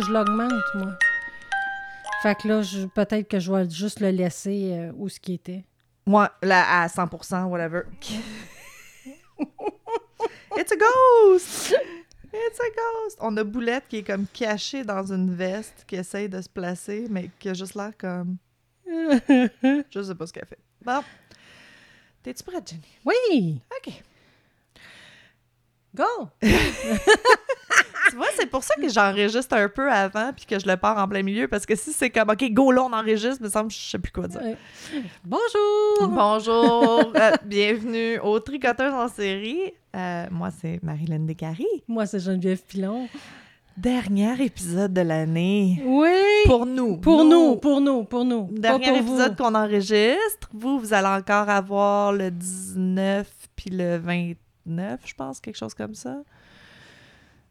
Que je l'augmente, moi. Fait que là, peut-être que je vais juste le laisser euh, où ce qui était. Moi, là, à 100%, whatever. It's a ghost! It's a ghost! On a Boulette qui est comme cachée dans une veste, qui essaye de se placer, mais qui a juste l'air comme... Je sais pas ce qu'elle fait. Bon. T'es-tu prête, Jenny? Oui! OK. Go! Tu vois, c'est pour ça que j'enregistre un peu avant puis que je le pars en plein milieu, parce que si c'est comme, OK, go, là, on enregistre, me semble, je sais plus quoi dire. Ouais. Bonjour! Bonjour, euh, bienvenue aux Tricoteuses en série. Euh, moi, c'est Marilyn Descaries. Moi, c'est Geneviève Pilon. Dernier épisode de l'année. Oui! Pour nous. Pour nous, pour nous, pour nous. Dernier pour épisode qu'on enregistre. Vous, vous allez encore avoir le 19 puis le 29, je pense, quelque chose comme ça.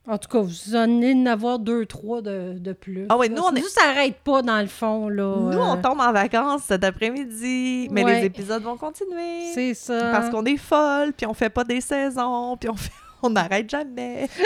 En tout cas, vous en allez en avoir deux, trois de, de plus. Ah ouais, nous, on est- Nous, ça s'arrête pas, dans le fond, là. Nous, on Euh, tombe en vacances cet après-midi, mais Ouais. les épisodes vont continuer. C'est ça. Parce qu'on est folle, puis on fait pas des saisons, puis on fait... on n'arrête jamais.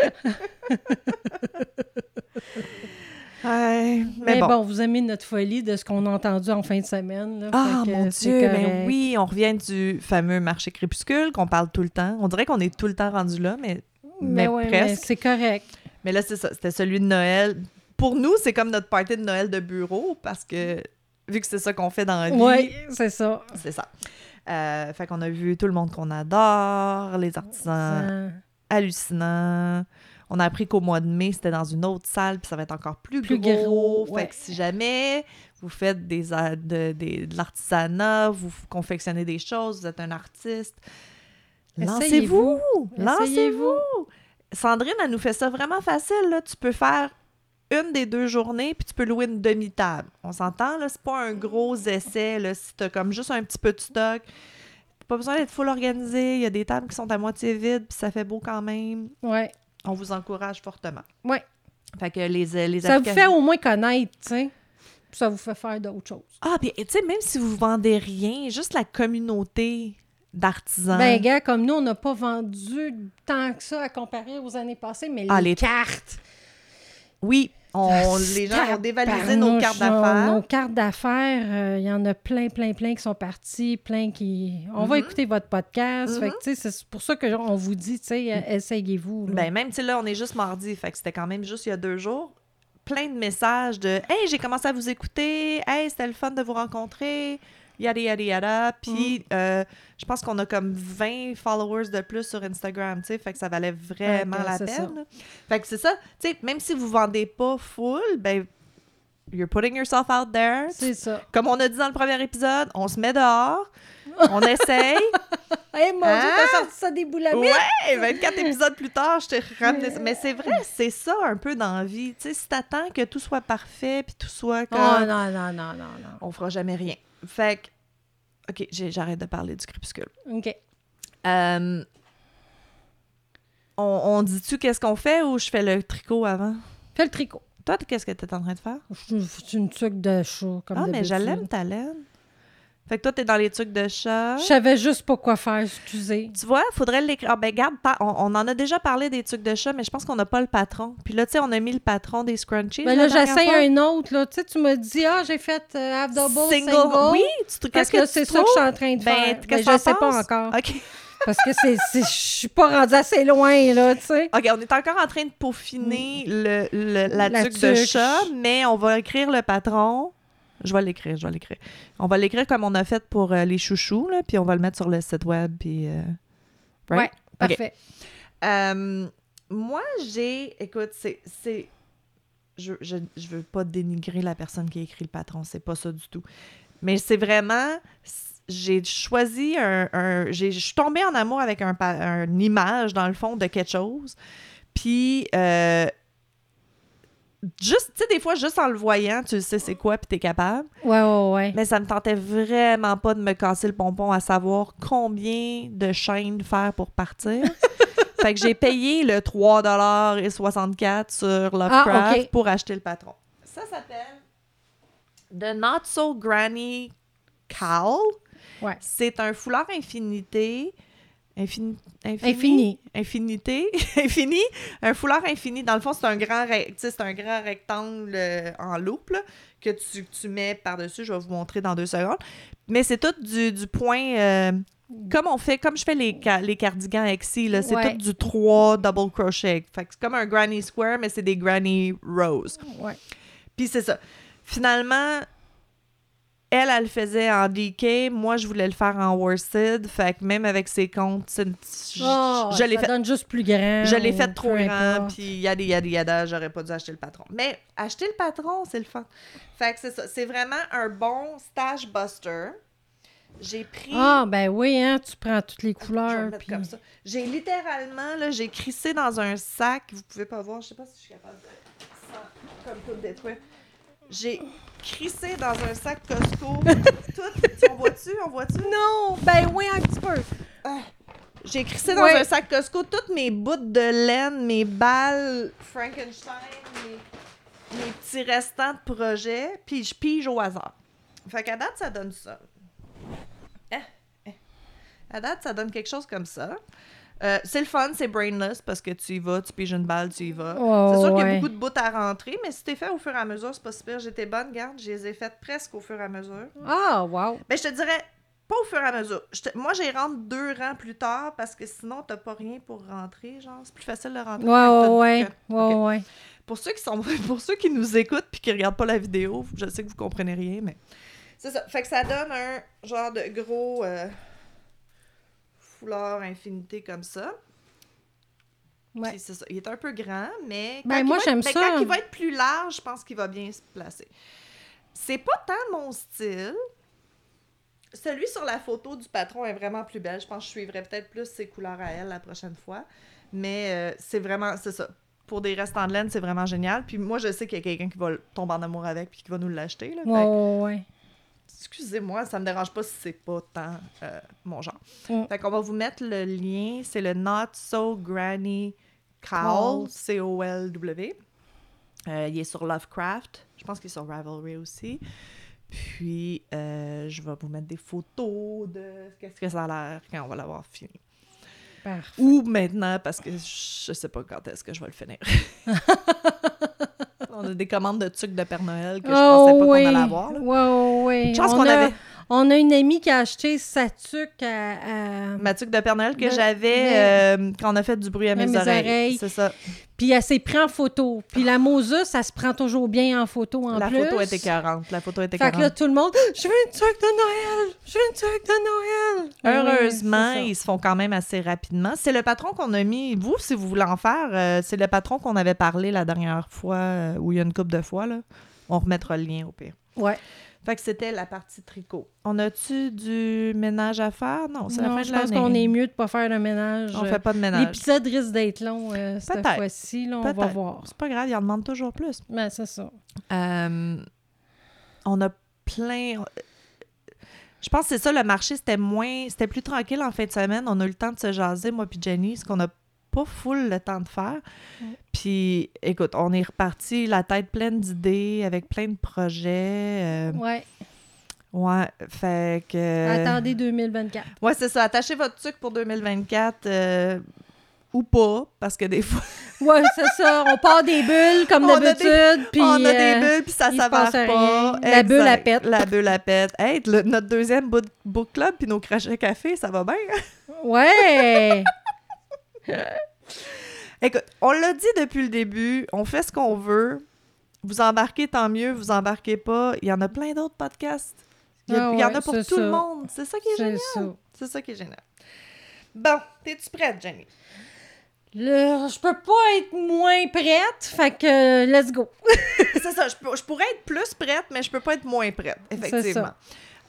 ouais, mais, Mais bon. bon. vous aimez notre folie de ce qu'on a entendu en fin de semaine. Là, Ah mon Dieu, mais oui, on revient du fameux marché crépuscule qu'on parle tout le temps. On dirait qu'on est tout le temps rendu là, mais, Mais, mais ouais, mais presque. c'est correct. Mais là, c'est ça, c'était celui de Noël. Pour nous, c'est comme notre party de Noël de bureau, parce que vu que c'est ça qu'on fait dans la vie, Oui, c'est ça. c'est ça. Euh, fait qu'on a vu tout le monde qu'on adore, les artisans Ça- hallucinants. On a appris qu'au mois de mai, c'était dans une autre salle, puis ça va être encore plus, Plus gros. gros, Fait que si jamais vous faites des, de, des- de l'artisanat, vous confectionnez des choses, vous êtes un artiste, lancez-vous! Lancez-vous! Sandrine, elle nous fait ça vraiment facile. Là. Tu peux faire une des deux journées, puis tu peux louer une demi-table. On s'entend, là? C'est pas un gros essai, là. Si t'as comme juste un petit peu de stock, t'as pas besoin d'être full organisé. Il y a des tables qui sont à moitié vides, puis ça fait beau quand même. Ouais. On vous encourage fortement. Ouais. Fait que les, les Ça vous fait au moins connaître, tu sais. Ça vous fait faire d'autres choses. Ah, puis tu sais, même si vous vendez rien, juste la communauté d'artisans. Ben, gars, comme nous, on n'a pas vendu tant que ça à comparer aux années passées, mais Ah, les, les- cartes. oui, on, les gens ont dévalisé nos cartes d'affaires. Nos cartes d'affaires, euh, il y en a plein, plein, plein qui sont partis, plein qui... On va Mhm. écouter votre podcast. Mhm. c'est pour ça qu'on vous dit, tu sais, euh, essayez-vous. là. Ben, même, tu là, on est juste mardi, fait que c'était quand même juste il y a deux jours. Plein de messages de Hey, j'ai commencé à vous écouter. Hey, c'était le fun de vous rencontrer. Yada, yada, yada. Puis, euh, je pense qu'on a comme 20 followers de plus sur Instagram, tu sais. Fait que ça valait vraiment la ça. peine. Fait que c'est ça. Tu sais, même si vous vendez pas full, ben, you're putting yourself out there. c'est ça. Comme on a dit dans le premier épisode, on se met dehors, on essaye. Hey, mon Dieu, Hein? t'as sorti ça des boules à Ouais, 24 épisodes plus tard, je t'ai ramené ça. Mais c'est vrai, c'est ça un peu dans la vie. Tu sais, si t'attends que tout soit parfait puis tout soit comme... Oh non, non, non, non, non. On fera jamais rien. Fait que... OK, j'arrête de parler du crépuscule. OK. Euh, On, on dit-tu qu'est-ce qu'on fait ou je fais le tricot avant? Fais le tricot. Toi, qu'est-ce que t'es en train de faire? Je C'est une tuque de chat, comme ah, mais je l'aime, ta laine. Fait que toi, t'es dans les trucs de chat. Je savais juste pas quoi faire, excusez. Tu vois, faudrait l'écrire. Ah, ben, garde, on, on en a déjà parlé des trucs de chat, mais je pense qu'on n'a pas le patron. Puis là, tu sais, on a mis le patron des scrunchies. Ben là, j'essaye fois. un autre, là. Tu sais, tu m'as dit, ah, j'ai fait euh, half double, single. Oui, tu qu'est-ce que là, c'est ça que je suis en train de Ben, faire. Mais que je sais pas encore. OK. Parce que c'est, je suis pas rendue assez loin, là, tu sais. OK, on est encore en train de peaufiner le, le- la, La tuque de chat, mais on va écrire le patron. Je vais l'écrire, je vais l'écrire. On va l'écrire comme on a fait pour euh, les chouchous, là, puis on va le mettre sur le site web, puis... euh, right? Ouais, parfait. Euh, moi, j'ai. Écoute, c'est. Je, je, je veux pas dénigrer la personne qui a écrit le patron, c'est pas ça du tout. Mais c'est vraiment. J'ai choisi un. un- j'ai- je suis tombée en amour avec un, pa- une image, dans le fond, de quelque chose. Puis. euh, juste, tu sais, des fois, juste en le voyant, tu sais c'est quoi, puis t'es capable. Ouais, ouais, ouais. Mais ça me tentait vraiment pas de me casser le pompon à savoir combien de chaînes faire pour partir. fait que j'ai payé le 3,64$ sur Lovecraft Ah, ok. pour acheter le patron. Ça s'appelle The Not So Granny Cowl. Ouais. C'est un foulard infinité infini, Infini. infinité, infini, un foulard infini. Dans le fond, c'est un grand, c'est un grand rectangle euh, en loupe là, que tu, tu mets par-dessus. Je vais vous montrer dans deux secondes. Mais c'est tout du, du point, euh, comme on fait, comme je fais les, les cardigans là, c'est Ouais. tout du 3 double crochet. Fait c'est comme un granny square, mais c'est des granny rows. Ouais. Puis c'est ça. Finalement, elle, elle le faisait en DK. Moi, je voulais le faire en worsted. Fait que même avec ses comptes, c'est une- je, Ah, je l'ai ça fait. donne juste plus grand. Je l'ai fait trop grand, puis yada yada yada, j'aurais pas dû acheter le patron. Mais acheter le patron, c'est le fun. Fait que c'est ça. C'est vraiment un bon stash buster. J'ai pris. Ah, ben oui, hein, tu prends toutes les le couleurs. puis- comme ça. J'ai littéralement, là, j'ai crissé dans un sac. Vous pouvez pas voir, je sais pas si je suis capable de. comme tout détruire. J'ai crissé dans un sac Costco. tout. On voit-tu? On voit-tu? Non, ben oui, un petit peu. J'ai crissé dans Ouais. un sac Costco toutes mes bouts de laine, mes balles Frankenstein, mes, mes petits restants de projet, puis je pige au hasard. Fait qu'à date, ça donne ça. Eh, eh. À date, ça donne quelque chose comme ça. Euh, c'est le fun, c'est brainless parce que tu y vas, tu piges une balle, tu y vas. Oh, c'est sûr qu'il y a beaucoup de bouts à rentrer, mais si t'es fait au fur et à mesure, c'est pas super. J'étais bonne, garde, je les ai faites presque au fur et à mesure. Ah, wow. Ben, je te dirais, pas au fur et à mesure. Te- Moi, j'ai rentre deux rangs plus tard parce que sinon, t'as pas rien pour rentrer. Genre, c'est plus facile de rentrer. Ouais, ouais, que- ouais. Pour ceux qui sont, pour ceux qui nous écoutent puis qui regardent pas la vidéo, je sais que vous comprenez rien, mais c'est ça. Fait que ça donne un genre de gros euh, foulard infinité comme ça. Ouais. C'est ça. Il est un peu grand, mais quand, Ben, il, moi, va être- j'aime ben, ça. quand il va être plus large, je pense qu'il va bien se placer. C'est pas tant mon style. Celui sur la photo du patron est vraiment plus belle. Je pense que je suivrai peut-être plus ses couleurs à elle la prochaine fois. Mais euh, c'est vraiment, c'est ça. Pour des restants de laine, c'est vraiment génial. Puis moi, je sais qu'il y a quelqu'un qui va tomber en amour avec puis qui va nous l'acheter. là. Ouais. Excusez-moi, ça me dérange pas si c'est pas tant euh, mon genre. Mm. Fait qu'on va vous mettre le lien. C'est le Not So Granny Cowl. C-O-L-W. Euh, il est sur Lovecraft. Je pense qu'il est sur Ravelry aussi. Puis, euh, je vais vous mettre des photos de qu'est-ce que ça a l'air quand on va l'avoir fini. Parfait. Ou maintenant, parce que je sais pas quand est-ce que je vais le finir. on a des commandes de trucs de Père Noël que je Oh, pensais pas oui. qu'on allait avoir. là. Pense On qu'on a- avait... On a une amie qui a acheté sa tuque à. à- Ma tuque de Père Noël que De- j'avais euh, quand on a fait du bruit à mes, mes oreilles. oreilles. C'est ça. Puis elle s'est pris en photo. Puis la Moses, ça se prend toujours bien en photo en La plus. photo était 40. La photo était Fait que là, 40. tout le monde, je veux une tuque de Noël! Je veux une tuque de Noël! Heureusement, ils se font quand même assez rapidement. C'est le patron qu'on a mis. Vous, si vous voulez en faire, euh, c'est le patron qu'on avait parlé la dernière fois, euh, ou il y a une couple de fois. Là. On remettra le lien au pire. Ouais. Fait que c'était la partie tricot. On a-tu du ménage à faire? Non, c'est la Non, fin je de pense qu'on est mieux de pas faire de ménage. On fait pas de ménage. L'épisode risque d'être long euh, cette fois-ci. On va voir. C'est pas grave, il en demande toujours plus. Ben, c'est ça. Euh, on a plein. Je pense que c'est ça, le marché, c'était moins. C'était plus tranquille en fin de semaine. On a eu le temps de se jaser, moi puis Jenny, ce qu'on n'a pas full le temps de faire. Puis, écoute, on est reparti la tête pleine d'idées, avec plein de projets. euh, Ouais. ouais, fait que. Attendez 2024. Ouais, c'est ça. Attachez votre truc pour 2024. euh, ou pas, parce que des fois, Ouais, c'est ça. On part des bulles comme d'habitude. puis, on a euh, des bulles, puis ça s'avère pas. La bulle, elle pète. La bulle, elle pète. Hey, le- notre deuxième book, book club, puis nos crachets café, ça va bien. Ouais! Écoute, on l'a dit depuis le début, on fait ce qu'on veut. Vous embarquez, tant mieux. Vous embarquez pas. Il y en a plein d'autres podcasts. Il y, a- Ah il y en a pour tout le monde. C'est ça qui est C'est génial. C'est ça qui est génial. Bon, t'es-tu prête, Jenny? Là, je peux pas être moins prête, fait que let's go. c'est ça, je, je pourrais être plus prête, mais je peux pas être moins prête, effectivement.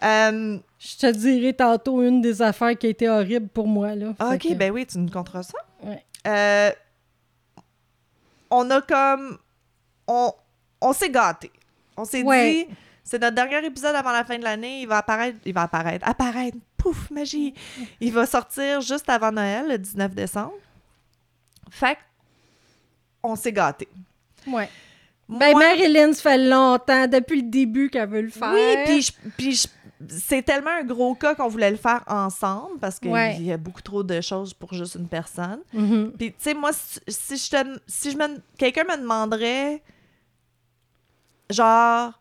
Euh, Je te dirai tantôt une des affaires qui a été horrible pour moi. Là. Fait ok, que- ben oui, tu nous conteras ça. Ouais. Euh, on a comme. On, on s'est gâté. On s'est Ouais. dit, c'est notre dernier épisode avant la fin de l'année. Il va apparaître. Il va apparaître. Apparaître. Pouf, magie. Il va sortir juste avant Noël, le 19 décembre. Fait on s'est gâté. Ouais. Ben, Moi- Marilyn, ça fait longtemps, depuis le début qu'elle veut le faire. Oui, puis je, puis je- c'est tellement un gros cas qu'on voulait le faire ensemble parce qu'il Ouais. y a beaucoup trop de choses pour juste une personne. Mhm. Puis, tu sais, moi, si, si je te. Si je me. Quelqu'un me demanderait. Genre.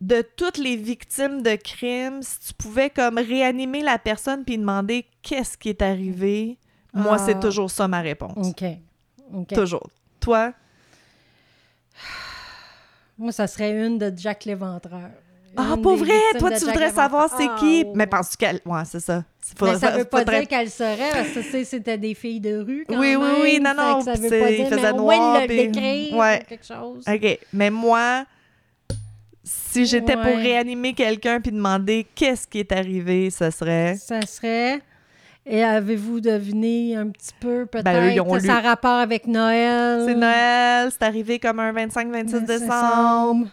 De toutes les victimes de crimes, si tu pouvais comme réanimer la personne puis demander qu'est-ce qui est arrivé, moi, Ah. c'est toujours ça ma réponse. OK. OK. Toujours. Toi? Moi, ça serait une de Jack Léventreur. Ah, pour vrai? Toi, tu voudrais savoir c'est qui? Ah, Mais penses-tu qu'elle. Ouais, c'est ça. Mais Faudrait- ça veut pas faudrait- dire qu'elle serait, parce que tu sais, c'était des filles de rue quand Oui, oui, même. oui, non, non, Ça veut c'est- pas il dire, faisait mais noir, puis- décrire ouais. ou quelque chose. OK. Mais moi, si j'étais pour réanimer quelqu'un puis demander qu'est-ce qui est arrivé, ce serait. Ça serait... Et avez-vous deviné un petit peu, peut-être, Ben, ont lu. ça rapport avec Noël? C'est Noël, c'est arrivé comme un 25-26 décembre.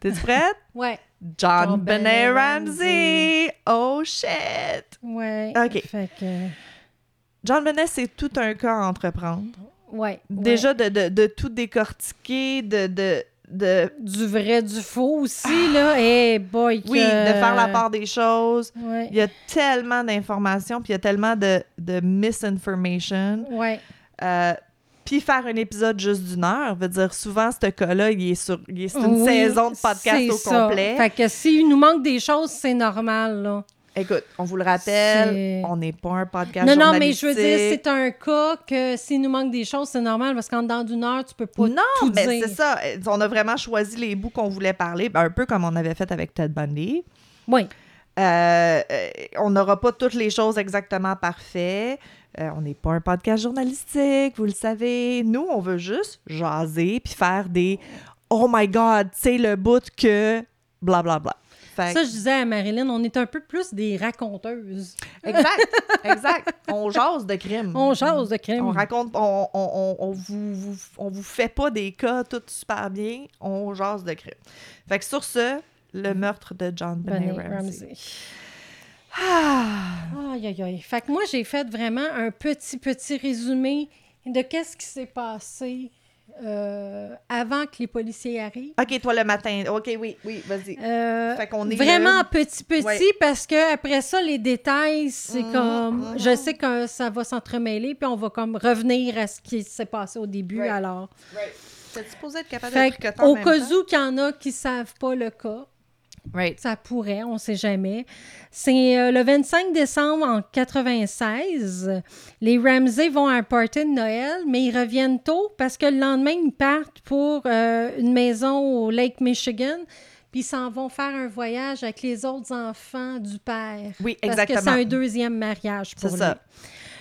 T'es-tu prête? Ouais, John, John Benet Benet Ramsey. Oh shit! ouais. OK. Fait que... John Benet, c'est tout un cas à entreprendre. Ouais. Déjà, de, de, de tout décortiquer, de, de, de. Du vrai, du faux aussi, là. Eh boy, Ah! oui, que- de faire la part des choses. Ouais. Il y a tellement d'informations, puis il y a tellement de, de misinformation. Ouais. Euh, puis faire un épisode juste d'une heure, veut dire souvent, ce cas-là, il est sur. il est- C'est une Oui, saison de podcast au ça. complet. Fait que s'il nous manque des choses, c'est normal, là. Écoute, on vous le rappelle, C'est- on n'est pas un podcast Non, non, mais je veux dire, c'est un cas que s'il nous manque des choses, c'est normal parce qu'en dedans d'une heure, tu peux pas Non, tout mais dire. c'est ça. On a vraiment choisi les bouts qu'on voulait parler, ben, un peu comme on avait fait avec Ted Bundy. Oui. Euh, on n'aura pas toutes les choses exactement parfaites. Euh, on n'est pas un podcast journalistique, vous le savez. Nous, on veut juste jaser puis faire des Oh my God, sais, le bout que blablabla. Bla, bla. Fait Ça, je disais à Marilyn, on est un peu plus des raconteuses. Exact, exact. On jase de crimes. On jase de crime. On raconte, on, on, on, on vous, vous- on vous fait pas des cas tout super bien, on jase de crimes. Fait que sur ce, le meurtre de John Benet Ramsey. Ramsey. Ah! Aïe, aïe, aïe. Fait que moi, j'ai fait vraiment un petit, petit résumé de qu'est-ce qui s'est passé euh, avant que les policiers arrivent. OK, toi le matin. OK, oui, oui, vas-y. Euh, Fait qu'on est vraiment là. petit petit Ouais. parce que après ça les détails c'est Mhm, comme mhm. je sais que ça va s'entremêler puis on va comme revenir à ce qui s'est passé au début Right. alors T'es supposé être capable fait de au même cas temps? où qu'il y en a qui savent pas le cas Right. ça pourrait on sait jamais c'est euh, le 25 décembre en 96 les Ramsey vont à un party de Noël mais ils reviennent tôt parce que le lendemain ils partent pour euh, une maison au Lake Michigan puis ils s'en vont faire un voyage avec les autres enfants du père. Oui, Parce que c'est exactement. un deuxième mariage pour C'est lui. ça.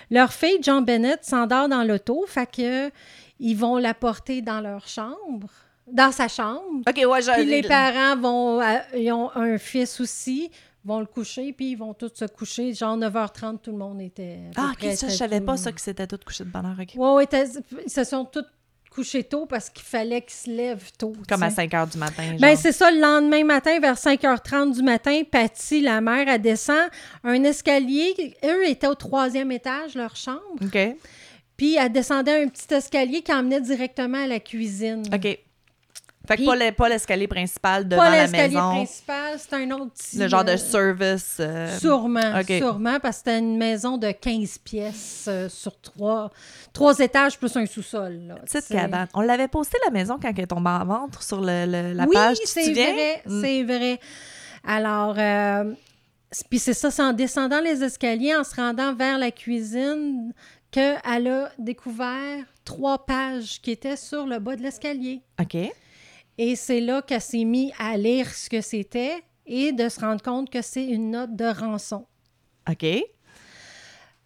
Leur fille, John Bennett, s'endort dans l'auto, fait que ils vont la porter dans leur chambre, dans sa chambre. OK, ouais, j'ai... Puis les parents vont, euh, ils ont un fils aussi, vont le coucher, puis ils vont tous se coucher. Genre 9h30, tout le monde était. à peu Ah, OK, près, ça, je savais tout. pas ça, que c'était tout couché de bonne heure. OK. Ouais, ouais, t'as- ils se sont tous couchés tôt parce qu'il fallait qu'ils se lèvent tôt. Comme à tu sais. 5 h du matin. Genre. Ben, c'est ça, le lendemain matin, vers 5h30 du matin, Patty, la mère, elle descend un escalier. Eux étaient au troisième étage, leur chambre. OK. Puis elle descendait un petit escalier qui emmenait directement à la cuisine. OK. Fait que Puis- pas le- pas l'escalier principal devant Pas la l'escalier maison. principal, c'est un autre petit... Le genre de euh, service. euh, Sûrement, sûrement, parce que c'était une maison de 15 pièces euh, sur trois, trois étages plus un sous-sol. Petite cabane. On l'avait posté la maison quand elle est tombée en ventre sur le, le- la oui, page. Te c'est vrai, Mm. c'est vrai. Alors, euh, puis c'est ça, c'est en descendant les escaliers, en se rendant vers la cuisine, qu'elle a découvert trois pages qui étaient sur le bas de l'escalier. OK. Et c'est là qu'elle s'est mise à lire ce que c'était et de se rendre compte que c'est une note de rançon. OK.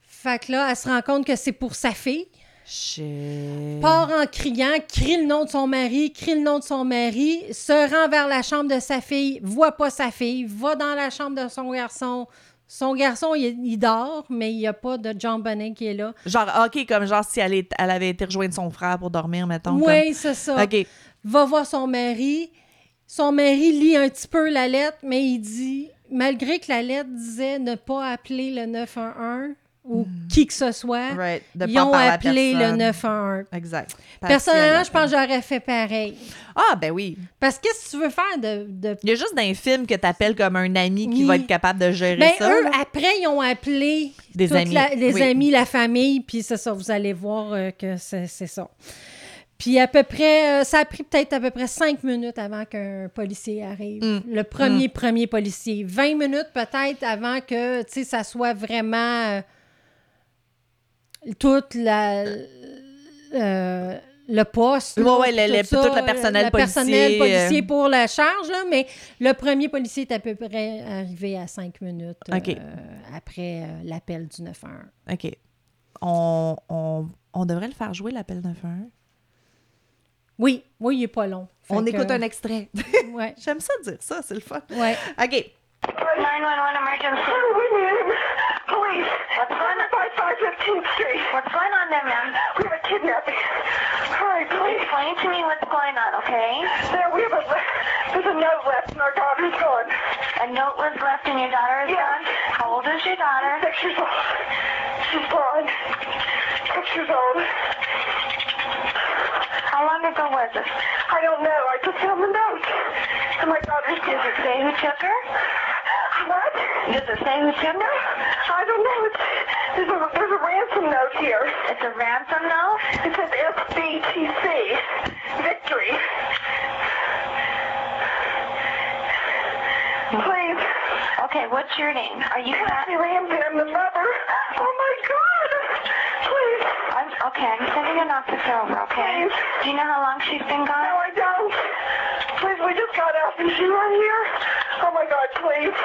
Fait que là, elle se rend compte que c'est pour sa fille. Shit. Part en criant, crie le nom de son mari, crie le nom de son mari, se rend vers la chambre de sa fille, voit pas sa fille, va dans la chambre de son garçon. Son garçon, il, il dort, mais il n'y a pas de John Bonnet qui est là. Genre, OK, comme genre si elle, est- elle avait été rejoindre son frère pour dormir, mettons. Oui, c'est ça. OK. Va voir son mari. Son mari lit un petit peu la lettre, mais il dit, malgré que la lettre disait ne pas appeler le 911, ou qui que ce soit, Right. Ils ont appelé le personne. 911. Exact. Personnellement, je pense que j'aurais fait pareil. Ah, ben oui. Parce que qu'est-ce que tu veux faire de. de... Il y a juste dans les films que t'appelles comme un ami qui Oui. va être capable de gérer Ben, ça. eux, après, ils ont appelé Des amis. la- les Oui. amis, la famille, puis c'est ça, vous allez voir euh, que c'est ça. Puis à peu près, euh, ça a pris peut-être à peu près cinq minutes avant qu'un policier arrive. Mm. Le premier, premier policier. 20 minutes peut-être avant que, tu sais, ça soit vraiment euh, toute la... euh, le poste. Ouais, le- tout le- ça, personnel le personnel policier, policier pour la charge, là, mais le premier policier est à peu près arrivé à cinq minutes euh, après l'appel du 911. OK. On, on, on devrait le faire jouer, l'appel 911. Oui, oui, il est pas long. Fait On que, écoute un extrait. Ouais, J'aime ça dire ça, c'est le fun. ouais. OK. 911 emergency. Police. What's going on? 5515th Street. What's going on there, ma'am? We have a kidnapping. Hurry, please. Explain to me what's going on, okay? There, we have a, there's a note left and our daughter's gone. A note was left and your daughter is Yes. gone? How old is your daughter? Six years old. She's blind. Six years old. How long ago was this? I don't know. I just found the note. And my daughter's Does it say who took her? What? Does it say who took her? I don't know. It's, there's, a, there's a ransom note here. It's a ransom note? It says SBTC. Victory. Please. Okay, what's your name? Are you Kathy Ramsey, I'm the mother. Oh my God. Please. I'm, okay, I'm sending an officer over, okay? Please. Do you know how long she's been gone? No. I don't. Please, we just got out. Is she right here? Oh my God, please.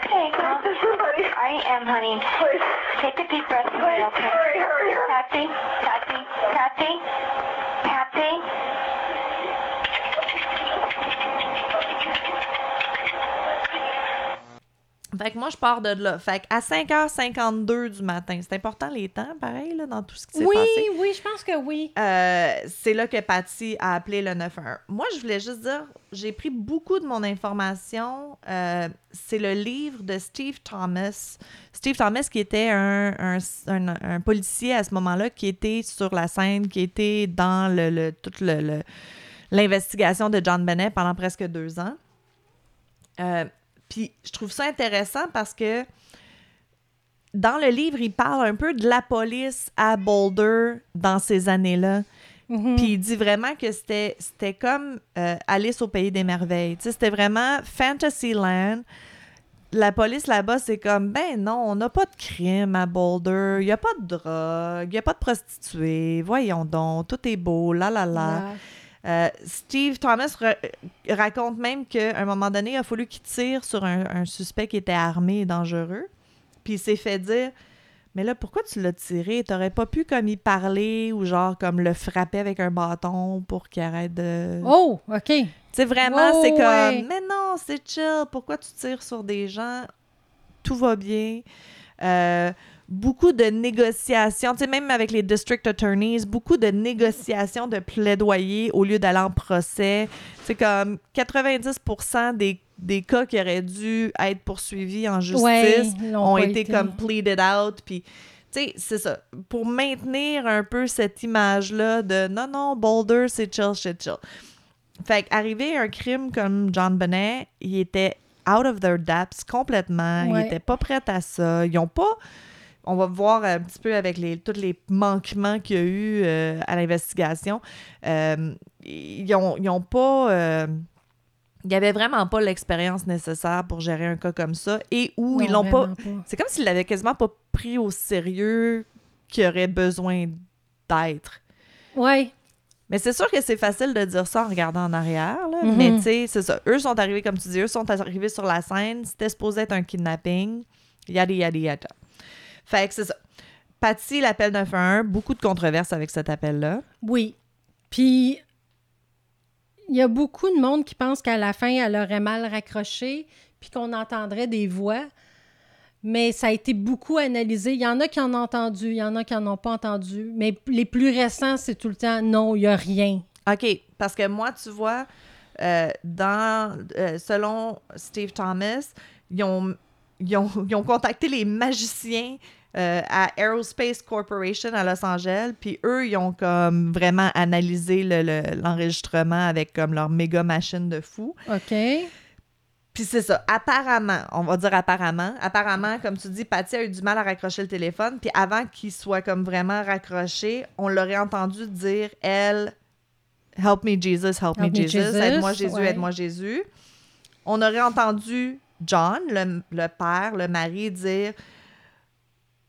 Okay, Please, there's somebody. I am, honey. Please. Take a deep breath Please, okay? hurry, hurry, hurry. Patsy, Patsy, Patsy, Fait que moi, je pars de là. Fait qu'à 5h52 du matin, c'est important les temps, pareil, là, dans tout ce qui s'est Oui, passé. oui, je pense que oui. Euh, c'est là que Patty a appelé le 911. Moi, je voulais juste dire, j'ai pris beaucoup de mon information. euh, c'est le livre de Steve Thomas. Steve Thomas, qui était un, un, un- un policier à ce moment-là, qui était sur la scène, qui était dans le, le- toute le- le- l'investigation de John Bennett pendant presque deux ans. Euh, Puis je trouve ça intéressant parce que dans le livre, il parle un peu de la police à Boulder dans ces années-là. Mhm. Puis il dit vraiment que c'était, c'était comme euh, Alice au Pays des Merveilles. C'était vraiment Fantasyland. La police là-bas, c'est comme, ben non, on n'a pas de crime à Boulder, il n'y a pas de drogue, il n'y a pas de prostituées, voyons donc, tout est beau, la la la. Ouais. Euh, Steve Thomas ra- raconte même qu'à un moment donné, il a fallu qu'il tire sur un, un suspect qui était armé et dangereux. Puis il s'est fait dire Mais là, pourquoi tu l'as tiré? T'aurais pas pu comme y parler ou genre comme le frapper avec un bâton pour qu'il arrête de. Oh, OK. Tu sais, vraiment, Oh, c'est comme ouais. Mais non, c'est chill. Pourquoi tu tires sur des gens? Tout va bien. Euh, beaucoup de négociations, tu sais, même avec les district attorneys, beaucoup de négociations de plaidoyer au lieu d'aller en procès. C'est comme 90% des, des cas qui auraient dû être poursuivis en justice Ouais, ont été, été. comme pleaded out. Puis, tu sais, c'est ça. Pour maintenir un peu cette image-là de non, non, Boulder, c'est chill, shit, chill. Fait qu'arriver à un crime comme John Bonnet, il était out of their depths complètement. Ouais. Ils étaient pas prêts à ça. Ils ont pas. On va voir un petit peu avec les, tous les manquements qu'il y a eu euh, à l'investigation. Euh, ils, ont, ils ont pas. euh, il n'y avait vraiment pas l'expérience nécessaire pour gérer un cas comme ça et où Non, ils l'ont pas. C'est comme s'ils l'avaient quasiment pas pris au sérieux qu'il aurait besoin d'être. Ouais. Mais c'est sûr que c'est facile de dire ça en regardant en arrière, là. Mhm. mais tu sais, c'est ça. Eux sont arrivés, comme tu dis, eux sont arrivés sur la scène, c'était supposé être un kidnapping, yada yada yada. Fait que c'est ça. Patty l'appel 911, beaucoup de controverses avec cet appel-là. Oui. Puis, il y a beaucoup de monde qui pense qu'à la fin, elle aurait mal raccroché, puis qu'on entendrait des voix. Mais ça a été beaucoup analysé. Il y en a qui en ont entendu, il y en a qui n'en ont pas entendu. Mais les plus récents, c'est tout le temps non, il n'y a rien. OK, parce que moi, tu vois, euh, dans, euh, selon Steve Thomas, ils ont, ils ont, ils ont contacté les magiciens euh, à Aerospace Corporation à Los Angeles. Puis eux, ils ont comme vraiment analysé le- le- l'enregistrement avec comme leur méga machine de fou. OK. Puis c'est ça. Apparemment, on va dire apparemment. Apparemment, comme tu dis, Patty a eu du mal à raccrocher le téléphone. Puis avant qu'il soit comme vraiment raccroché, on l'aurait entendu dire, elle, Help me Jesus, help, me Help me Jesus. Jesus, Aide-moi Jésus, ouais. aide-moi Jésus. On aurait entendu John, le, le père, le mari, dire,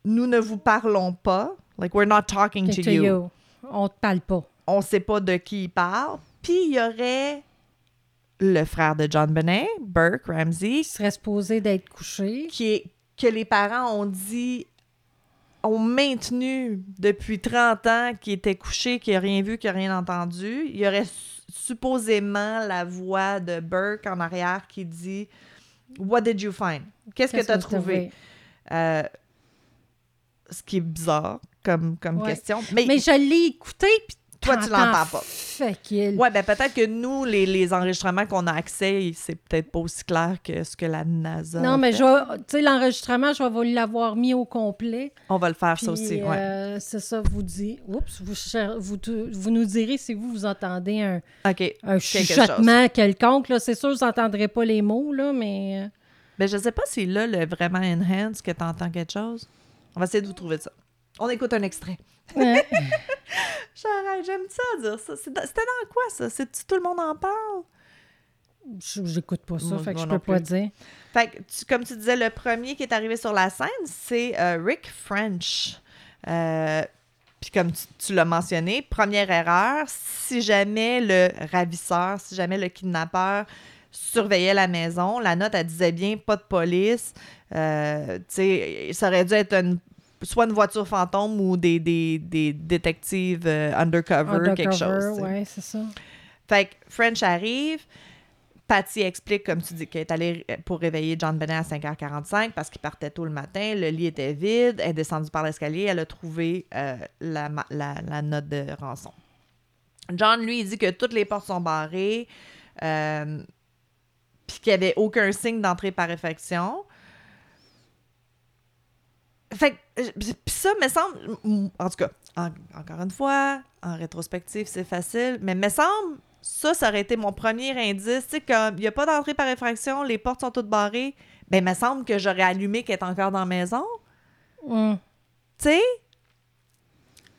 nous ne vous parlons pas. Like, we're not talking to, To you. you. On te parle pas. On sait pas de qui il parle. Puis il y aurait le frère de John Benet, Burke Ramsey, Il serait supposé d'être couché. qui est, que les parents ont dit, ont maintenu depuis 30 ans qu'il était couché, qu'il n'a rien vu, qu'il n'a rien entendu. Il y aurait su- supposément la voix de Burke en arrière qui dit What did you find? Qu'est-ce que tu as trouvé? Euh, ce qui est bizarre comme, comme Ouais. question. Mais, Mais je l'ai écouté, puis Toi, tu l'entends pas. Fait qu'il. ouais, ben peut-être que nous, les, les enregistrements qu'on a accès, c'est peut-être pas aussi clair que ce que la NASA. Non, mais tu sais, l'enregistrement, je vais l'avoir mis au complet. On va le faire, Puis, ça aussi. ouais. euh, c'est ça, vous dit. Oups, vous, cher- vous, vous nous direz si vous, vous entendez un, OK. un chuchotement quelconque. Là. C'est sûr, vous n'entendrez pas les mots, là, mais. euh, Ben, je sais pas si là, le vraiment enhance, que tu entends quelque chose. On va essayer de vous trouver ça. On écoute un extrait. ouais. J'arrête, j'aime ça dire ça. C'était dans quoi, ça? C'est tout le monde en parle? J'écoute pas ça, Moi- fait que je peux pas dire. Fait que, tu- comme tu disais, le premier qui est arrivé sur la scène, c'est euh, Rick French. Euh, Puis comme tu, tu l'as mentionné, première erreur, si jamais le ravisseur, si jamais le kidnappeur surveillait la maison, la note, elle disait bien pas de police. Euh, ça aurait dû être une- soit une voiture fantôme ou des, des, des détectives euh, undercover, quelque chose. Ouais, c'est ça. Fait que French arrive. Patty explique, comme tu dis, qu'elle est allée pour réveiller John Bennett à 5h45 parce qu'il partait tôt le matin. Le lit était vide. Elle est descendue par l'escalier. Elle a trouvé euh, la- la note de rançon. John, lui, il dit que toutes les portes sont barrées. euh, puis qu'il n'y avait aucun signe d'entrée par effraction. Fait que, euh, pis ça me semble, en tout cas, en- encore une fois, en rétrospective, c'est facile, mais me semble, ça, ça aurait été mon premier indice. Tu sais, comme il n'y a pas d'entrée par effraction, les portes sont toutes barrées, ben, me semble que j'aurais allumé qu'elle est encore dans la maison. Tu sais?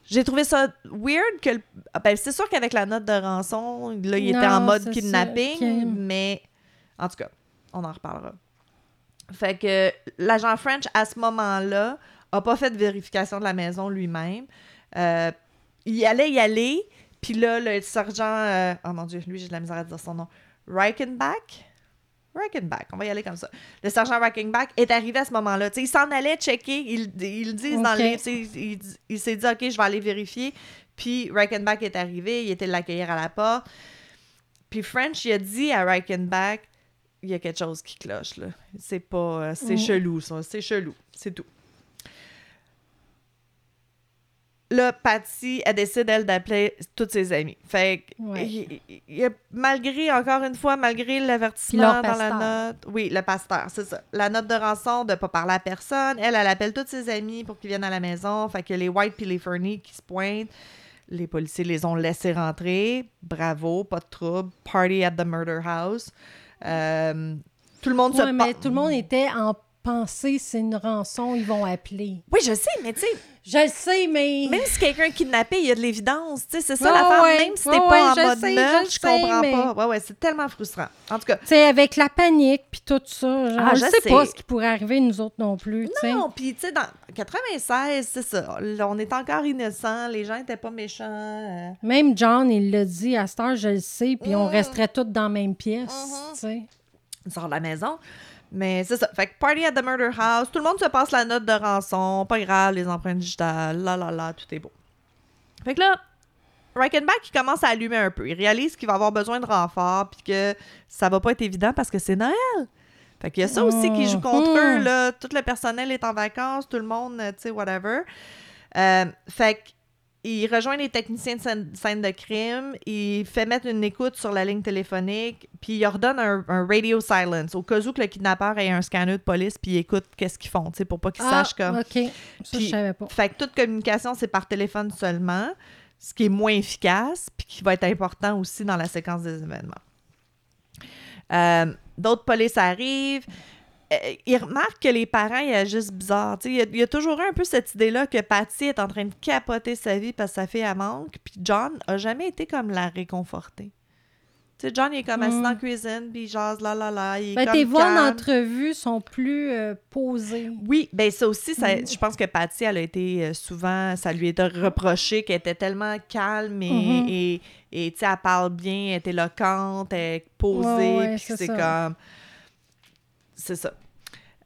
J'ai trouvé ça weird que. le- ah, Ben, c'est sûr qu'avec la note de rançon, là, il était en mode kidnapping, mais en tout cas, on en reparlera. Fait que l'agent French, à ce moment-là, a pas fait de vérification de la maison lui-même. Euh, il allait y aller, puis là, le sergent. euh, oh mon Dieu, lui, j'ai de la misère à dire son nom. Reichenbach? Reichenbach, on va y aller comme ça. Le sergent Reichenbach est arrivé à ce moment-là. Il s'en allait checker, ils, le disent dans le livre. Il, il- il s'est dit, OK, je vais aller vérifier. Puis Reichenbach est arrivé, il était l'accueillir à la porte. Puis French, il a dit à Reichenbach, il y a quelque chose qui cloche, là. C'est pas... euh, C'est chelou, ça. C'est chelou. C'est tout. Là, Patty, elle décide, elle, d'appeler toutes ses amies. Fait que, Ouais. il- il- il y a- malgré, encore une fois, malgré l'avertissement dans la note... Oui, le pasteur, c'est ça. La note de rançon de pas parler à personne. Elle, elle appelle toutes ses amies pour qu'ils viennent à la maison. Fait que les White puis les Fernie qui se pointent. Les policiers les ont laissés rentrer. Bravo, pas de trouble. Party at the murder house. Euh, tout le monde se... Mais tout le monde était en pensée, c'est une rançon, ils vont appeler. Oui, je sais, mais tu sais, Je le sais, mais. même si quelqu'un est kidnappé, il y a de l'évidence. Tu sais, c'est ça Ouais, l'affaire. ouais. Même si t'es pas ouais, en mode sais, meurtre, je je sais, comprends mais- pas. Ouais, ouais, c'est tellement frustrant. En tout cas, Tu sais, avec la panique puis tout ça, genre, Ah, je je sais, sais. pas ce qui pourrait arriver nous autres non plus, non, puis tu sais, dans 96, c'est ça. On est encore innocents, les gens étaient pas méchants. euh. Même John, il l'a dit, à cette heure, je le sais, puis on Mm. resterait toutes dans la même pièce, Mhm. tu sais. Sort de la maison. Mais c'est ça. Fait que party at the murder house, tout le monde se passe la note de rançon, pas grave, les empreintes digitales, là là là, tout est beau. Fait que là, Reichenbach, il commence à allumer un peu. Il réalise qu'il va avoir besoin de renfort, puis que ça va pas être évident parce que c'est Noël. Fait qu'il y a ça aussi qui joue contre Mhm. eux, là. Tout le personnel est en vacances, tout le monde, tu sais, whatever. Euh, fait que il rejoint les techniciens de scène, de crime, il fait mettre une écoute sur la ligne téléphonique, puis il ordonne un, un radio silence, au cas où que le kidnappeur ait un scanner de police, puis il écoute qu'est-ce qu'ils font, pour pas qu'ils Ah, sachent comme... OK. Ça, je savais pas. Fait que toute communication, c'est par téléphone seulement, ce qui est moins efficace, puis qui va être important aussi dans la séquence des événements. Euh, D'autres polices arrivent. Euh, ils remarquent que les parents, ils agissent bizarre. Il y, a- il y a toujours un peu cette idée-là que Patty est en train de capoter sa vie parce que sa fille, elle manque. Puis John a jamais été comme la réconforter. Tu sais, John, il est comme assis dans la cuisine, puis il jase, là, là, là. Il est Ben, comme tes voix en entrevue sont plus euh, posées. Oui, ben ça aussi, ça, Mm. je pense que Patty, elle a été euh, souvent, ça lui était reproché qu'elle était tellement calme et, Mhm. et, et, tu sais, elle parle bien, elle est éloquente, elle est posée, Ouais, ouais, puis c'est comme... C'est ça.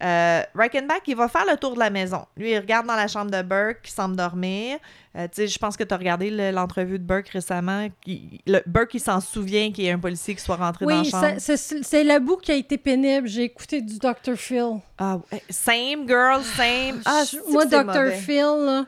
Euh, Reichenbach, il va faire le tour de la maison. Lui, il regarde dans la chambre de Burke qui semble dormir. Euh, tu sais, je pense que tu as regardé le- l'entrevue de Burke récemment. Il- le, Burke, il s'en souvient qu'il y a un policier qui soit rentré dans la Oui, chambre. c'est le bout qui a été pénible. J'ai écouté du Dr. Phil. Ah, same girl, same. Ah, Je- c'est-tu Moi, Dr. Phil, là,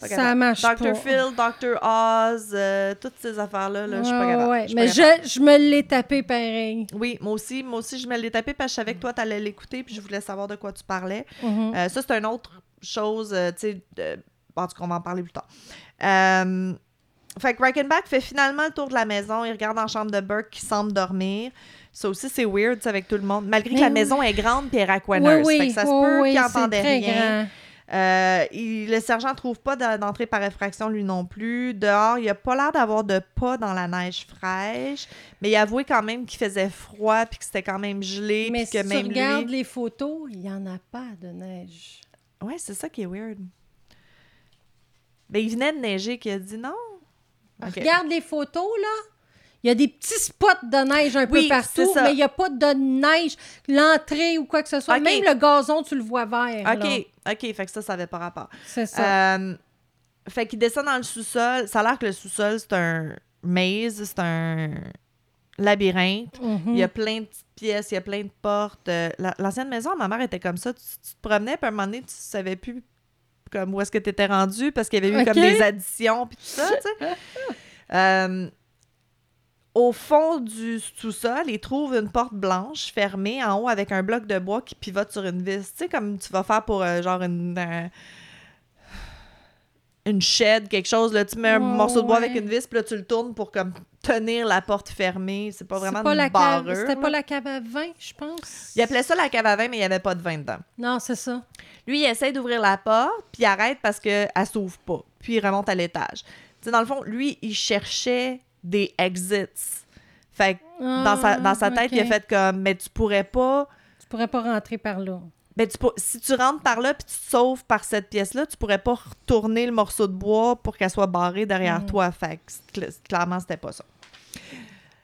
Pas ça marche Dr. pas. Phil, Dr. Oz, euh, toutes ces affaires-là, là, je suis pas capable. ouais, mais je, je me l'ai tapé pareil. Oui, moi aussi, moi aussi, je me l'ai tapé parce que je savais que toi, t'allais l'écouter puis je voulais savoir de quoi tu parlais. Mhm. Euh, ça, c'est une autre chose, euh, tu sais, en tout cas, on va en parler plus tard. Euh, Fait que Reichenbach fait finalement le tour de la maison, il regarde la chambre de Burke qui semble dormir. Ça aussi, c'est weird, avec tout le monde. Malgré que la oui. maison est grande puis elle est oui, oui, fait que ça se peut oui, qu'il c'est entendait très rien. grand. Euh, il- le sergent trouve pas de- d'entrée par effraction lui non plus. Dehors, il a pas l'air d'avoir de pas dans la neige fraîche, mais il a avoué quand même qu'il faisait froid puis que c'était quand même gelé Mais que si même tu regardes lui. les photos, il n'y en a pas de neige. Ouais, c'est ça qui est weird. Ben, il venait de neiger qu'il a dit non. Ok. Regarde les photos, là. Il y a des petits spots de neige un Oui, peu partout, mais il n'y a pas de neige, l'entrée ou quoi que ce soit. Même le gazon, tu le vois vert. là. OK, OK, fait que ça, ça avait pas rapport. C'est ça. Euh, fait qu'il descend dans le sous-sol. Ça a l'air que le sous-sol, c'est un maze, c'est un labyrinthe. Mhm. Il y a plein de petites pièces, il y a plein de portes. Euh, la- L'ancienne maison, ma mère était comme ça. Tu, tu te promenais, puis à un moment donné, tu savais plus comme où est-ce que tu étais rendu parce qu'il y avait eu comme des additions, puis tout ça, tu sais. Euh, au fond du sous-sol, ils trouvent une porte blanche fermée en haut avec un bloc de bois qui pivote sur une vis. Tu sais, comme tu vas faire pour euh, genre une. euh, une shed, quelque chose, là, tu mets un morceau de bois ouais. avec une vis, puis là, tu le tournes pour comme tenir la porte fermée. C'est pas vraiment une. C'était pas la cave à vin, je pense. Il appelait ça la cave à vin, mais il n'y avait pas de vin dedans. Non, c'est ça. Lui, il essaie d'ouvrir la porte, puis il arrête parce qu'elle s'ouvre pas. Puis il remonte à l'étage. Tu sais, dans le fond, lui, il cherchait des exits. Fait que dans sa, dans sa tête, il a Ah, fait comme, mais tu pourrais pas. Tu pourrais pas rentrer par là. Ben, tu pour- si tu rentres par là puis tu te sauves par cette pièce-là, tu pourrais pas retourner le morceau de bois pour qu'elle soit barrée derrière Mm. toi. Fait que clairement, c'était pas ça.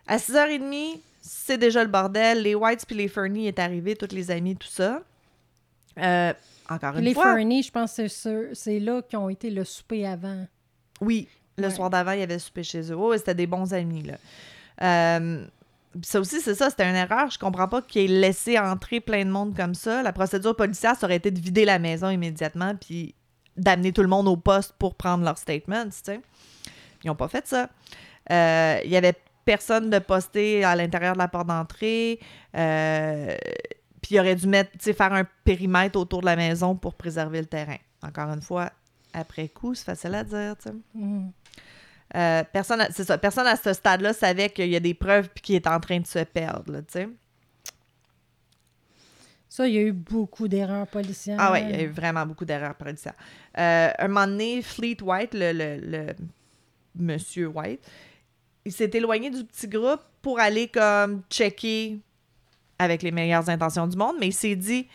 À 6h30, c'est déjà le bordel. Les Whites puis les Fernie est arrivé, toutes les amies, tout ça. Euh, encore une les fois. Fernie, je pense que c'est là qui ont été le souper avant. Oui, le Ouais. soir d'avant, il y avait soupé chez eux. Oh, c'était des bons amis, là. Euh, ça aussi, c'est ça, c'était une erreur. Je comprends pas qu'il ait laissé entrer plein de monde comme ça. La procédure policière, ça aurait été de vider la maison immédiatement puis d'amener tout le monde au poste pour prendre leurs statements, tu sais. Ils ont pas fait ça. Euh, Il y avait personne de posté à l'intérieur de la porte d'entrée. Euh, puis il aurait dû mettre, faire un périmètre autour de la maison pour préserver le terrain. Encore une fois, après coup, c'est facile à dire, tu sais. Mhm. Euh, personne, à- ça, personne à ce stade-là savait qu'il y a des preuves puis qu'il est en train de se perdre, tu sais. Ça, il y a eu beaucoup d'erreurs policières. Ah ouais, il y a eu vraiment beaucoup d'erreurs policières. Euh, un moment donné, Fleet White, le, le- le monsieur White, il s'est éloigné du petit groupe pour aller comme checker avec les meilleures intentions du monde, mais il s'est dit,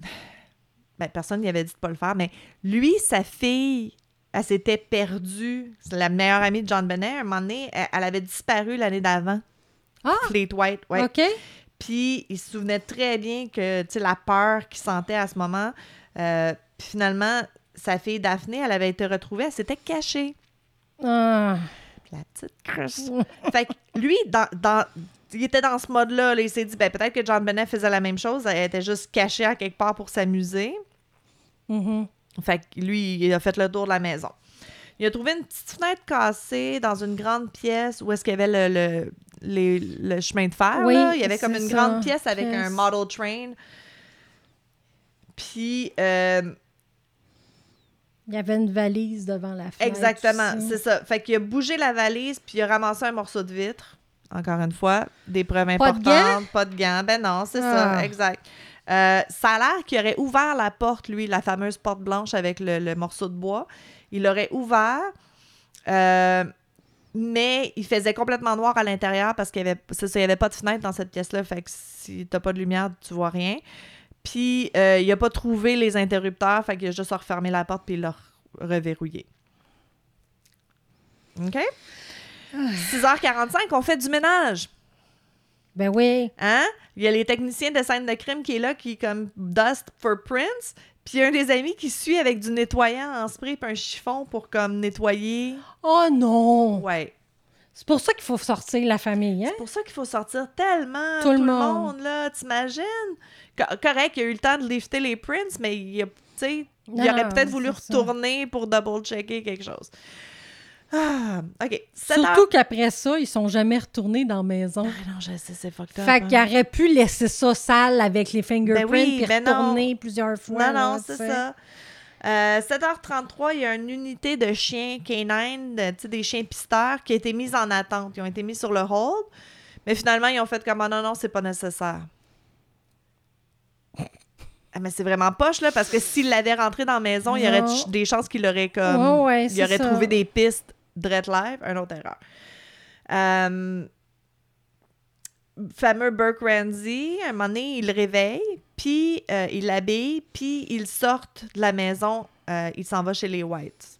ben personne n'y avait dit de pas le faire, mais lui, sa fille, elle s'était perdue. C'est la meilleure amie de John Benet. Un moment donné, elle, elle avait disparu l'année d'avant. Ah! Fleet White, ouais. OK? Puis il se souvenait très bien que, tu sais, la peur qu'il sentait à ce moment. euh, puis finalement, sa fille Daphné, elle avait été retrouvée, elle s'était cachée. Ah. La petite cruche. fait que lui, dans, dans- il était dans ce mode-là. là. il s'est dit, ben, peut-être que John Bennett faisait la même chose. Elle était juste cachée à quelque part pour s'amuser. Mhm. Fait que lui, il a fait le tour de la maison. Il a trouvé une petite fenêtre cassée dans une grande pièce où est-ce qu'il y avait le, le, les- le chemin de fer. Oui, là. Il y avait comme une ça, grande pièce avec un model train. Puis, euh, Il y avait une valise devant la fenêtre. exactement, c'est ça. Fait qu'il a bougé la valise, puis il a ramassé un morceau de vitre. Encore une fois, des preuves Pas de importantes. Pas de gants. Ben non, c'est ça, Ah. exact. Euh, ça a l'air qu'il aurait ouvert la porte, lui, la fameuse porte blanche avec le, le morceau de bois. Il l'aurait ouvert, euh, mais il faisait complètement noir à l'intérieur parce qu'il n'y avait, pas de fenêtre dans cette pièce-là. Fait que si t'as pas de lumière, tu vois rien. Puis, euh, il a pas trouvé les interrupteurs, fait qu'il a juste refermé la porte puis il l'a re- reverrouillé. OK? 6h45, on fait du ménage. Ben oui. Hein? Il y a les techniciens de scène de crime qui est là, qui comme Dust for Prince. Puis il y a un des amis qui suit avec du nettoyant en spray puis un chiffon pour comme nettoyer. Oh non! Ouais. C'est pour ça qu'il faut sortir la famille, hein? C'est pour ça qu'il faut sortir tellement Tout tout, le le monde. monde, là. T'imagines? Co- correct, il a eu le temps de lifter les prints, mais il, a, il aurait peut-être voulu ça. retourner pour double-checker quelque chose. Ah, OK. Surtout qu'après ça, ils sont jamais retournés dans la maison. Ah non, je sais, c'est fucked up. Fait hein. qu'il aurait pu laisser ça sale avec les fingerprints oui, puis mais non. retourner plusieurs fois. Non, non, c'est ça. Euh, 7h33, il y a une unité de chiens canines, de- des chiens pisteurs, qui a été mise en attente. Ils ont été mis sur le hold, mais finalement, ils ont fait comme Ah, non, non, c'est pas nécessaire. Ah, mais c'est vraiment poche, là, parce que s'il l'avait rentré dans la maison, il y aurait des chances qu'il aurait comme. Ouais, ouais, il aurait ça. trouvé des pistes direct live, un autre erreur. Euh, fameux Burke Ramsey, à un moment donné, il le réveille, puis euh, il l'habille, puis il sort de la maison, euh, il s'en va chez les Whites.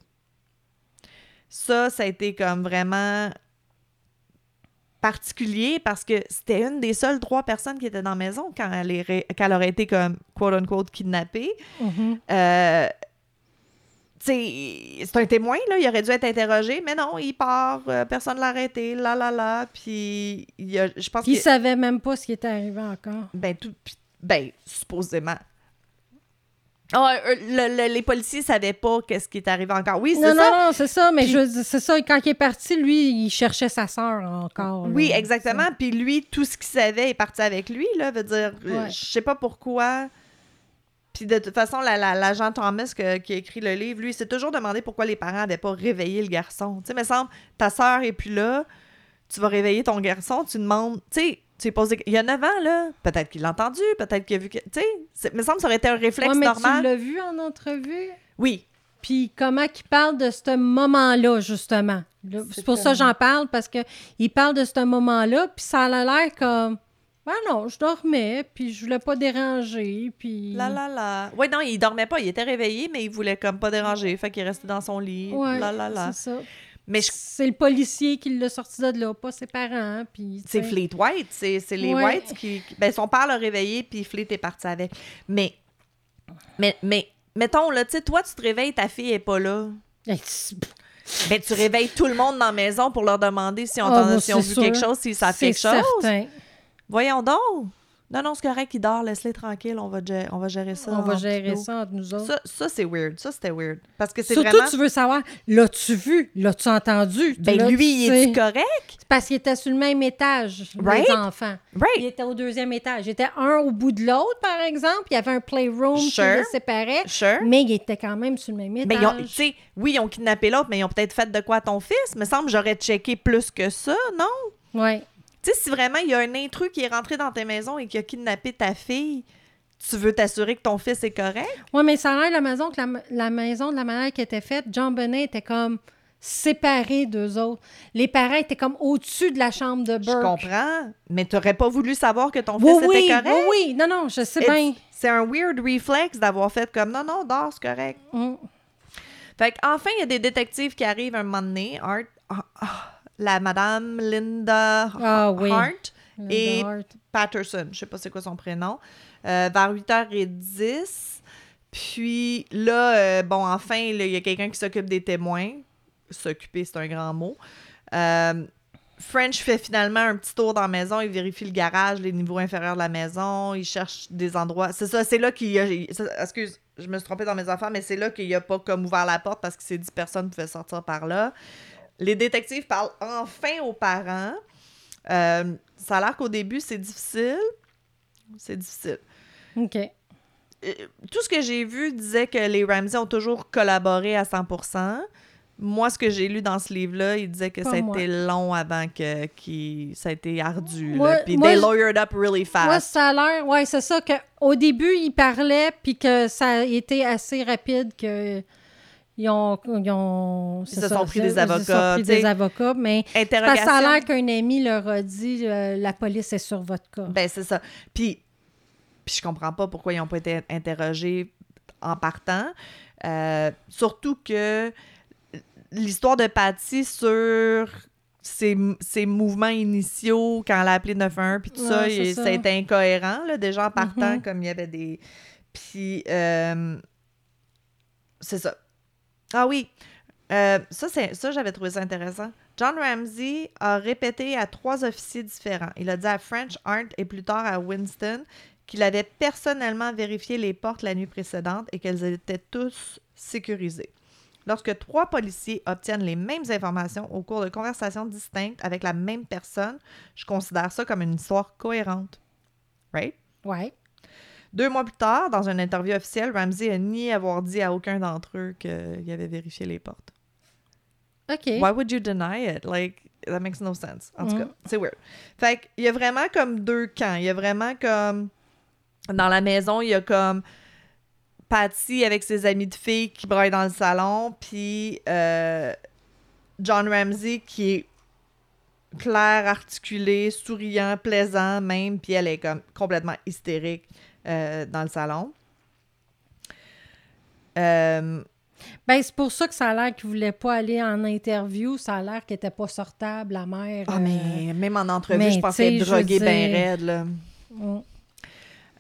Ça, ça a été comme vraiment particulier parce que c'était une des seules trois personnes qui étaient dans la maison quand elle, est ré- quand elle aurait été comme quote-unquote kidnappée. Mhm. Euh, tu sais, c'est un témoin, là, il aurait dû être interrogé, mais non, il part, euh, personne l'a arrêté, là, là, là, puis il a, je pense Ils que... savaient même pas ce qui était arrivé encore. Ben, tout, ben, supposément. Euh, le- le- les policiers savaient pas qu'est-ce qui est arrivé encore. Oui, c'est Non, ça. non, non, c'est ça, mais Puis- je veux dire, c'est ça. Quand il est parti, lui, il cherchait sa sœur encore. là. Oui, exactement. Puis lui, tout ce qu'il savait est parti avec lui, là. Veut dire, euh, Ouais. je sais pas pourquoi. Puis de toute façon, la- la- l'agent Thomas que- qui a écrit le livre, lui, il s'est toujours demandé pourquoi les parents n'avaient pas réveillé le garçon. Tu sais, me semble, ta sœur est plus là, tu vas réveiller ton garçon, tu demandes, tu sais, tu des- Il y a 9 ans, là. Peut-être qu'il l'a entendu, peut-être qu'il a vu que. Tu sais, me semble que ça aurait été un réflexe Ouais, mais normal. tu l'as vu en entrevue? Oui. Puis comment qu'il parle de ce moment-là, justement? C'est pour ça que j'en parle, parce que il parle de ce moment-là, puis ça a l'air comme... Ben non, je dormais, puis je voulais pas déranger, puis... La la la. Ouais, non, il dormait pas, il était réveillé, mais il voulait comme pas déranger. Fait qu'il restait dans son lit. Ouais, la la la. c'est ça. Mais je- C'est le policier qui l'a sorti de là, pas ses parents, puis... C'est. Fleet White, c'est les Ouais. Whites qui, Ben, son père l'a réveillé, puis Fleet est parti avec. Mais, mais, mais, mettons, là, tu sais, toi, tu te réveilles, ta fille est pas là. Tu- Ben, tu réveilles tout le monde dans la maison pour leur demander si on, t'en- bah, si on vu quelque chose, s'ils savent C'est quelque chose. Voyons donc. Non, non, c'est correct, il dort, laisse-les tranquille, on va, gérer, on va gérer ça. On va gérer ça entre nous autres. Ça, ça c'est weird. Ça, c'était weird. Parce que c'est Surtout, vraiment... tu veux savoir, l'as-tu vu? L'as-tu entendu? Ben, lui, il est correct? C'est parce qu'il était sur le même étage, Right? les enfants. Il était au deuxième étage. Il était un au bout de l'autre, par exemple. Il y avait un playroom qui Sure. les séparait. Sure. Mais il était quand même sur le même étage. Mais ils ont, tu sais, oui, ils ont kidnappé l'autre, mais ils ont peut-être fait de quoi à ton fils. Me semble, j'aurais checké plus que ça, non? Ouais. Tu sais, si vraiment il y a un intrus qui est rentré dans ta maison et qui a kidnappé ta fille, tu veux t'assurer que ton fils est correct? Ouais, mais ça a l'air la maison que la, la maison de la manière qui était faite, John Bonnet était comme séparé d'eux autres. Les parents étaient comme au-dessus de la chambre de Je Burke. comprends, mais t'aurais pas voulu savoir que ton Oui, fils oui, était correct? oui, oui. Non, non, je sais bien. C'est un weird reflex d'avoir fait comme non, non, dors, c'est correct. Mm. Fait qu'enfin, il y a des détectives qui arrivent un moment donné. Art- ah, ah, la madame Linda Ah oui. Hart et Hart. Patterson, je sais pas c'est quoi son prénom, euh, vers 8h10. Puis là, euh, bon, enfin, il y a quelqu'un qui s'occupe des témoins. S'occuper, c'est un grand mot. Euh, French fait finalement un petit tour dans la maison, il vérifie le garage, les niveaux inférieurs de la maison, il cherche des endroits. C'est ça, c'est là qu'il y a. excuse, je me suis trompée dans mes affaires, mais c'est là qu'il a pas comme ouvert la porte parce qu'il s'est dit personne ne pouvait sortir par là. Les détectives parlent enfin aux parents. Euh, ça a l'air qu'au début, c'est difficile. C'est difficile. OK. Euh, tout ce que j'ai vu disait que les Ramsey ont toujours collaboré à 100%. Moi, ce que j'ai lu dans ce livre-là, il disait que Pas ça a moi. été long avant que qui ça a été ardu. Moi- là. Puis moi, they lawyered up really Moi, fast. ça a l'air. Ouais, c'est ça. Que au début, ils parlaient, puis que ça a été assez rapide que. Ils ont. Ils, ont, Ils c'est se ça, sont pris ils des se sont avocats, pris des avocats, mais. Parce que ça a l'air qu'un ami leur a dit euh, la police est sur votre cas. Ben, c'est ça. Puis, puis je comprends pas pourquoi ils n'ont pas été interrogés en partant. Euh, surtout que l'histoire de Patty sur ses, ses mouvements initiaux quand elle a appelé 911 puis tout ça, Ouais, c'est il- ça. ça a été incohérent là, déjà en partant Mhm. comme il y avait des puis euh, c'est ça ah oui Euh, ça ça j'avais trouvé ça intéressant John Ramsey a répété à trois officiers différents il a dit à French Arndt et plus tard à Winston qu'il avait personnellement vérifié les portes la nuit précédente et qu'elles étaient tous sécurisées Lorsque trois policiers obtiennent les mêmes informations au cours de conversations distinctes avec la même personne, je considère ça comme une histoire cohérente. Right? Ouais. Deux mois plus tard, dans une interview officielle, Ramsey a nié avoir dit à aucun d'entre eux qu'il avait vérifié les portes. OK. Why would you deny it? Like, that makes no sense. En tout Mm. cas, c'est weird. Fait qu'il y a vraiment comme deux camps. Il y a vraiment comme. Dans la maison, il y a comme. Patty avec ses amis de filles qui braillent dans le salon, puis euh, John Ramsey qui est clair, articulé, souriant, plaisant même, puis elle est comme complètement hystérique euh, dans le salon. Euh, Ben, c'est pour ça que ça a l'air qu'ils ne voulaient pas aller en interview. Ça a l'air qu'elle n'était pas sortable, la mère. Ah, euh, mais même en entrevue, mais je pense tu sais, qu'elle est je veux droguée bien dire- raide, là. mm.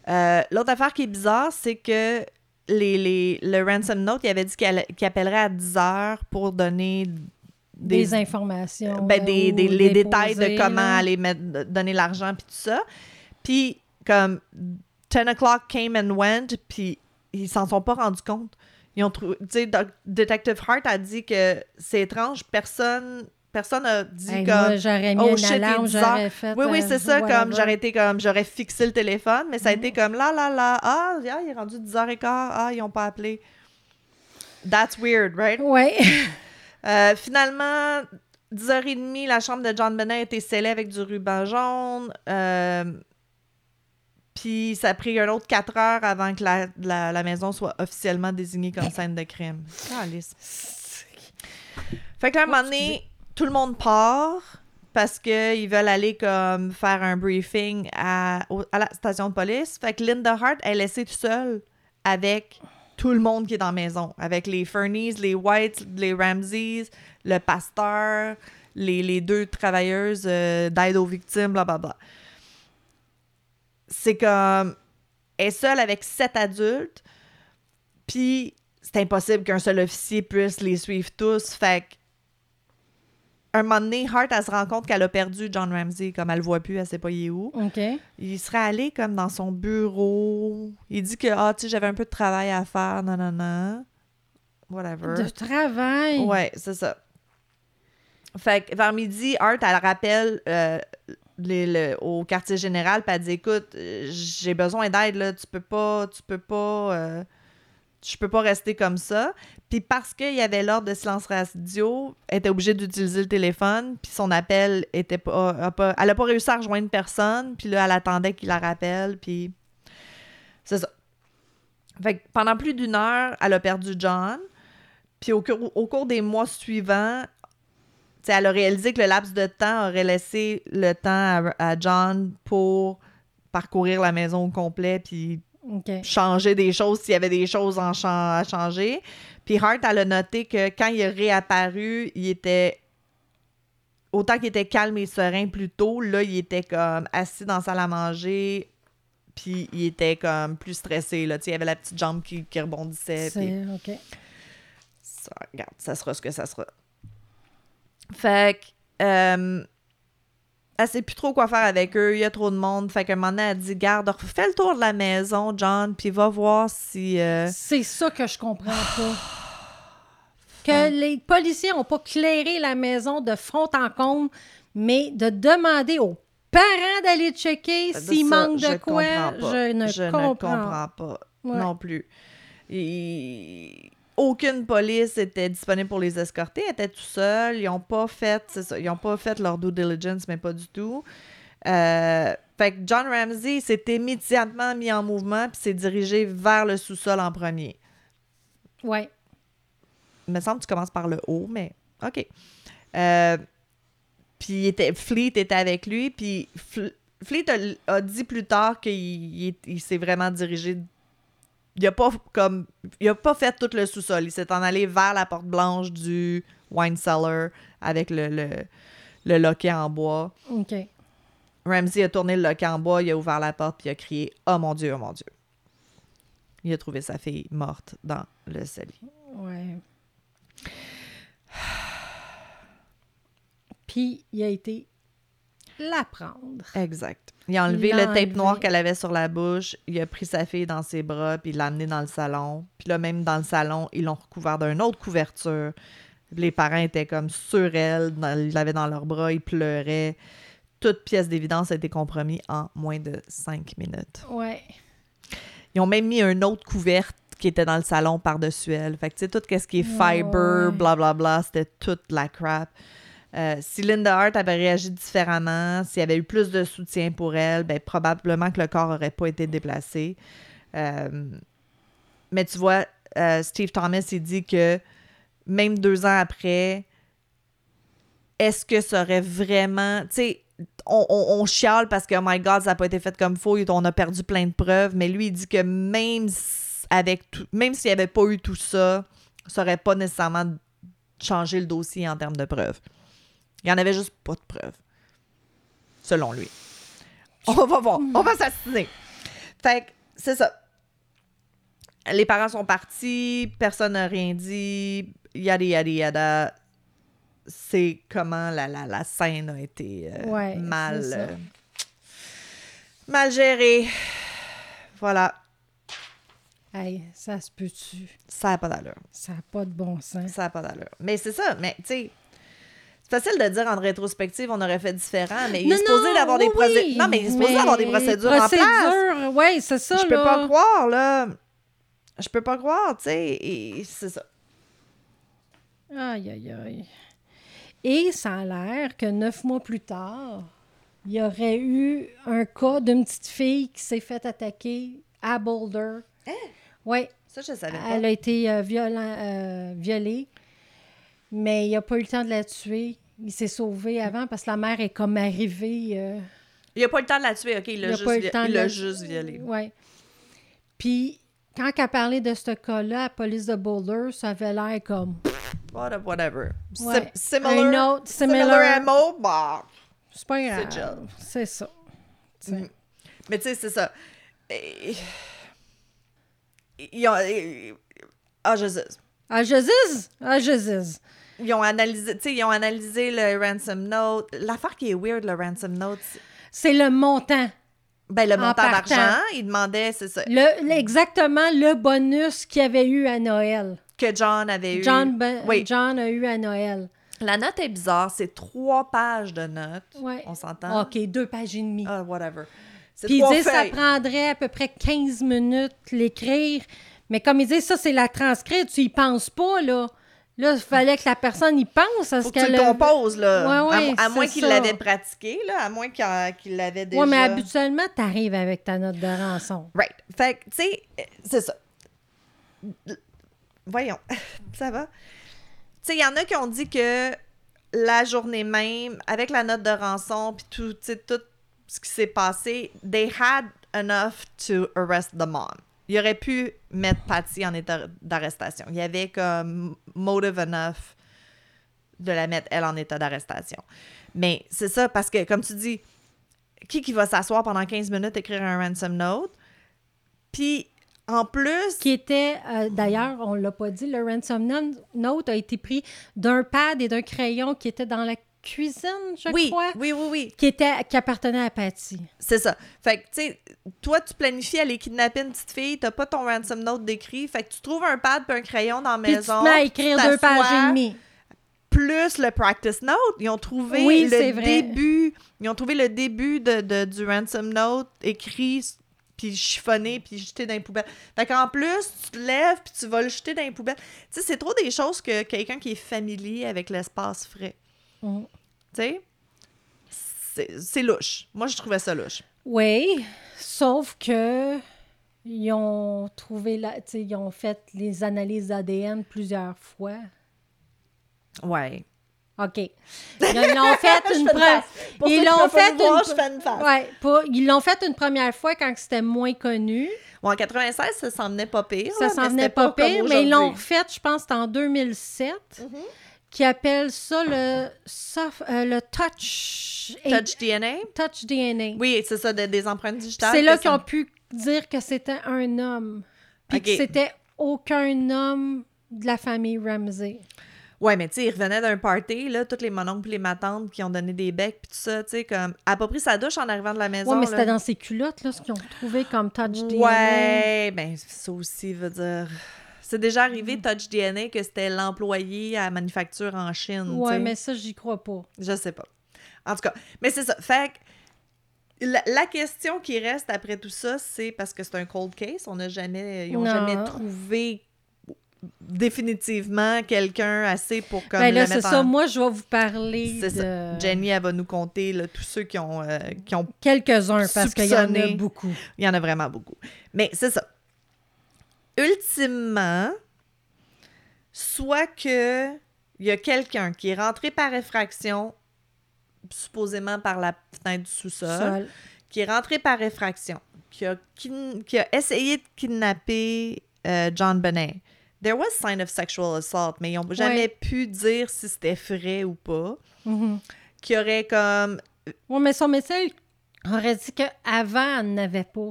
Euh, L'autre affaire qui est bizarre, c'est que les, les, le ransom note, il avait dit qu'il qu'il appellerait à 10 heures pour donner des, des, informations. ben, là, des, les détails de comment là. aller mettre, donner l'argent puis tout ça. Puis, comme 10 o'clock came and went, puis ils s'en sont pas rendus compte. Ils ont trouvé, Detective Hart a dit que c'est étrange, personne personne a dit Hey, comme moi, j'aurais mis oh shit, alarme, 10 heures. j'aurais fait. Oui, oui, euh, c'est ça, whatever. comme j'aurais été comme, j'aurais fixé le téléphone, mais ça a été comme là, là, là, ah, il est rendu 10h15, ah, ils ont pas appelé. That's weird, right? Ouais. Euh, finalement, 10h30, la chambre de John Bennett a été scellée avec du ruban jaune. euh, puis ça a pris un autre 4 heures avant que la, la, la maison soit officiellement désignée comme scène de crime. Fait que là, à un moment donné, tout le monde part parce qu'ils veulent aller comme faire un briefing à, au- à la station de police. Fait que Linda Hart est laissée toute seule avec tout le monde qui est dans la maison. Avec les Fernies, les Whites, les Ramseys, le pasteur, les, les deux travailleuses euh, d'aide aux victimes, blablabla. C'est comme... Elle est seule avec sept adultes, puis c'est impossible qu'un seul officier puisse les suivre tous. Fait que un moment donné, Hart, elle se rend compte qu'elle a perdu John Ramsey, comme elle le voit plus, elle sait pas il est où. OK. Il serait allé comme dans son bureau. Il dit que, ah, tu sais, j'avais un peu de travail à faire, non, non, non. Whatever. De travail. Ouais, c'est ça. Fait que vers midi, Art, elle rappelle euh, au quartier général, puis elle dit Écoute, euh, j'ai besoin d'aide, là. Tu peux pas, tu peux pas, euh, je peux pas rester comme ça. Puis parce qu'il y avait l'ordre de silence radio, elle était obligée d'utiliser le téléphone, puis son appel était pas, pas. Elle a pas réussi à rejoindre personne, puis là, elle attendait qu'il la rappelle, puis. C'est ça. Fait que pendant plus d'une heure, elle a perdu John. Puis au, au cours des mois suivants, elle a réalisé que le laps de temps aurait laissé le temps à, à John pour parcourir la maison au complet puis changer des choses s'il y avait des choses en à changer. Puis Hart, elle a noté que quand il est réapparu, il était autant qu'il était calme et serein plus tôt, là, il était comme assis dans la salle à manger, puis il était comme plus stressé, là. Tu sais, il avait la petite jambe qui, qui rebondissait. C'est OK. ça, regarde, ça sera ce que ça sera. Fait que, euh, elle sait plus trop quoi faire avec eux, il y a trop de monde. Fait qu'à un moment donné, elle dit Garde, fais le tour de la maison, John, puis va voir si. euh, C'est ça que je comprends pas. Que les policiers n'ont pas clairé la maison de fond en comble, mais de demander aux parents d'aller checker s'il manque je de quoi, comprends je ne Je ne comprends. comprends pas Ouais. non plus. Et- Aucune police était disponible pour les escorter, ils étaient tout seuls, ils ont pas fait, ça, ils ont pas fait leur due diligence, mais pas du tout. Euh, fait que John Ramsey s'est immédiatement mis en mouvement puis s'est dirigé vers le sous-sol en premier. Ouais. Il me semble que tu commences par le haut, mais OK. Euh, puis était, Fleet était avec lui, puis Fl- Fleet a, a dit plus tard qu'il il- il s'est vraiment dirigé. Il a pas comme il a pas fait tout le sous-sol. Il s'est en allé vers la porte blanche du wine cellar avec le, le, le loquet en bois. OK. Ramsey a tourné le loquet en bois, il a ouvert la porte, puis il a crié Oh mon Dieu, oh mon Dieu. Il a trouvé sa fille morte dans le cellier. Ouais. Puis il a été la prendre. Exact. Il a enlevé Il le tape enlevé. noir qu'elle avait sur la bouche, il a pris sa fille dans ses bras, puis il l'a amenée dans le salon. Puis là, même dans le salon, ils l'ont recouvert d'une autre couverture. Les parents étaient comme sur elle, dans- ils l'avaient dans leurs bras, ils pleuraient. Toute pièce d'évidence a été compromise en moins de cinq minutes. Ouais. Ils ont même mis un autre couverte qui était dans le salon par-dessus elle. Fait que, tu sais, tout ce qui est fiber, Ouais. blablabla, c'était toute la crap. Euh, si Linda Hart avait réagi différemment, s'il y avait eu plus de soutien pour elle, ben, probablement que le corps aurait pas été déplacé. Euh, mais tu vois, euh, Steve Thomas, il dit que même deux ans après, est-ce que ça aurait vraiment. Tu sais, on, on- chiale parce que, oh my God, ça n'a pas été fait comme faux, on a perdu plein de preuves, mais lui, il dit que même avec tout, même s'il n'y avait pas eu tout ça, ça n'aurait pas nécessairement changé le dossier en termes de preuves. Il n'y en avait juste pas de preuves. Selon lui. On va voir. On va s'assiner. Fait que, c'est ça. Les parents sont partis, personne n'a rien dit, yada yada yada. C'est comment la, la, la scène a été euh, Ouais, mal, euh, mal gérée. Voilà, Hey, ça se peut-tu? ça n'a pas d'allure. Ça n'a pas de bon sens. Ça n'a pas d'allure. Mais c'est ça, mais tu sais, c'est facile de dire en rétrospective, on aurait fait différent, mais il est supposé d'avoir des procédures. Non, mais il est supposé avoir des procédures en place. Oui, c'est ça, Je peux là. pas croire, là. Je peux pas croire, tu sais. et C'est ça. Aïe, aïe, aïe. Et ça a l'air que neuf mois plus tard, il y aurait eu un cas d'une petite fille qui s'est fait attaquer à Boulder. Oui, Ça, je savais pas. elle a été euh, euh, violée, mais il n'a pas eu le temps de la tuer. Il s'est sauvé avant parce que la mère est comme arrivée. euh, Il a pas eu le temps de la tuer, OK? Il l'a a juste, vi- l'a juste violé. Oui. Puis, quand elle a parlé de ce cas-là à la police de Boulder, ça avait l'air comme. Whatever. whatever. Ouais. Sim- similar, Un autre, similar similar. MO, bah. C'est pas grave. C'est ça. Mm. Mais tu sais, c'est ça. Et- Ils ont... Ah, je. Ah, je! Ah, je. Ils ont analysé, ils ont analysé le ransom note. L'affaire qui est weird, le ransom note, c'est- le montant. ben, le montant d'argent, ils demandaient, c'est ça, Le, exactement le bonus qu'il y avait eu à Noël. que John avait eu. John, Ben- Oui. John a eu à Noël. La note est bizarre, c'est trois pages de notes. Ouais. On s'entend? OK, deux pages et demie. Ah, whatever. C'est Puis ils disent que ça prendrait à peu près 15 minutes l'écrire. Mais comme ils disent, ça, c'est la transcrite. Tu y penses pas, là. Là, il fallait que la personne y pense à ce Faut que tu qu'elle le composes, là. Ouais, ouais, à, à moins qu'il l'avait pratiqué, là. À moins qu'il qu'il l'avait déjà... Ouais, mais habituellement, t'arrives avec ta note de rançon. Right. Fait que, tu sais, euh, c'est ça. Voyons. ça va? Tu sais, il y en a qui ont dit que la journée même, avec la note de rançon, puis tout, tu tout ce qui s'est passé, they had enough to arrest the mom. Il aurait pu mettre Patty en état d'arrestation. Il y avait comme motive enough de la mettre, elle, en état d'arrestation. Mais c'est ça, parce que, comme tu dis, qui qui va s'asseoir pendant 15 minutes écrire un ransom note? Puis, en plus, Qui était, euh, d'ailleurs, on l'a pas dit, le ransom note a été pris d'un pad et d'un crayon qui était dans la cuisine, je oui, crois, oui, oui, oui. qui, était, qui appartenait à Patty. C'est ça. Fait que, tu sais, toi, tu planifies aller kidnapper une petite fille, t'as pas ton ransom note décrit, fait que tu trouves un pad puis un crayon dans la Puis tu maison. te mets à écrire tu deux pages et demie. Plus le practice note. Ils ont trouvé Oui, le vrai. début. Ils ont trouvé le début de, de- du ransom note écrit puis chiffonné, puis jeté dans les poubelles. Fait qu'en plus, tu te lèves, puis tu vas le jeter dans les poubelles. Tu sais, c'est trop des choses que quelqu'un qui est familier avec l'espace ferait. Mm. Tu sais? C'est louche. Moi, je trouvais ça louche. Oui, sauf que ils ont trouvé la, ils ont fait les analyses d'ADN plusieurs fois. Ouais. OK. Ils l'ont fait une fais une pre- face. Pour Ils l'ont fait voir, une. Ouais, ils l'ont fait première fois quand c'était moins connu. Bon, en 96, ça s'en venait pas pire. Ça s'en venait pas pire, mais ils l'ont refait, je pense, en 2007, Mhm. Qui appelle ça le, soft- euh, le touch, Touch DNA? touch DNA. Oui, c'est ça, de- des empreintes digitales. C'est là qu'ils ont pu dire que c'était un homme, puis que c'était aucun homme de la famille Ramsey. Ouais, mais tu sais, il revenait d'un party, là, toutes les mononcles et les matantes qui ont donné des becs, puis tout ça, tu sais, comme. Elle a pas pris sa douche en arrivant de la maison. Oui, mais c'était dans ses culottes, là, ce qu'ils ont trouvé comme touch DNA. Ouais, ben ça aussi veut dire. C'est déjà Mm. arrivé, Touch DNA, que c'était l'employé à la manufacture en Chine. Ouais, mais ça, j'y crois pas. Je sais pas. En tout cas, mais c'est ça. Fait que la, la question qui reste après tout ça, c'est parce que c'est un cold case. On n'a jamais, ils ont Non. jamais trouvé définitivement quelqu'un assez pour comme Ben là, c'est ça. Moi, je vais vous parler C'est de ça. Jenny, elle va nous compter là, tous ceux qui ont, euh, qui ont. quelques-uns, parce qu'il y en a beaucoup. Il y en a vraiment beaucoup. Mais c'est ça. Ultimement, soit que il y a quelqu'un qui est rentré par effraction, supposément par la fenêtre du sous-sol, Sol. qui est rentré par effraction, qui a, qui a essayé de kidnapper euh, John Benet. There was sign of sexual assault, mais ils n'ont jamais Ouais. pu dire si c'était vrai ou pas. Mhm. Qui aurait comme Ouais, mais son médecin aurait dit qu'avant, elle n'avait pas.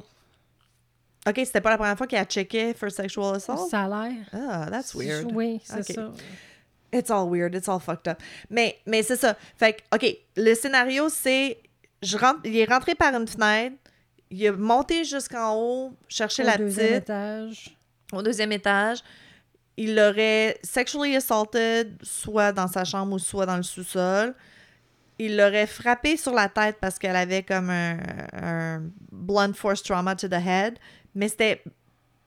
OK, c'était pas la première fois qu'il a checké for sexual assault? Ça a l'air. Ah, that's weird. Oui, c'est ça. It's all weird, it's all fucked up. Mais, mais c'est ça. Fait que, OK, le scénario, c'est... Je rentre, il est rentré par une fenêtre, il est monté jusqu'en haut, chercher Au la deuxième petite, étage. au deuxième étage. Il l'aurait sexually assaulted, soit dans sa chambre ou soit dans le sous-sol. Il l'aurait frappé sur la tête parce qu'elle avait comme un, un blunt force trauma to the head. Mais c'était.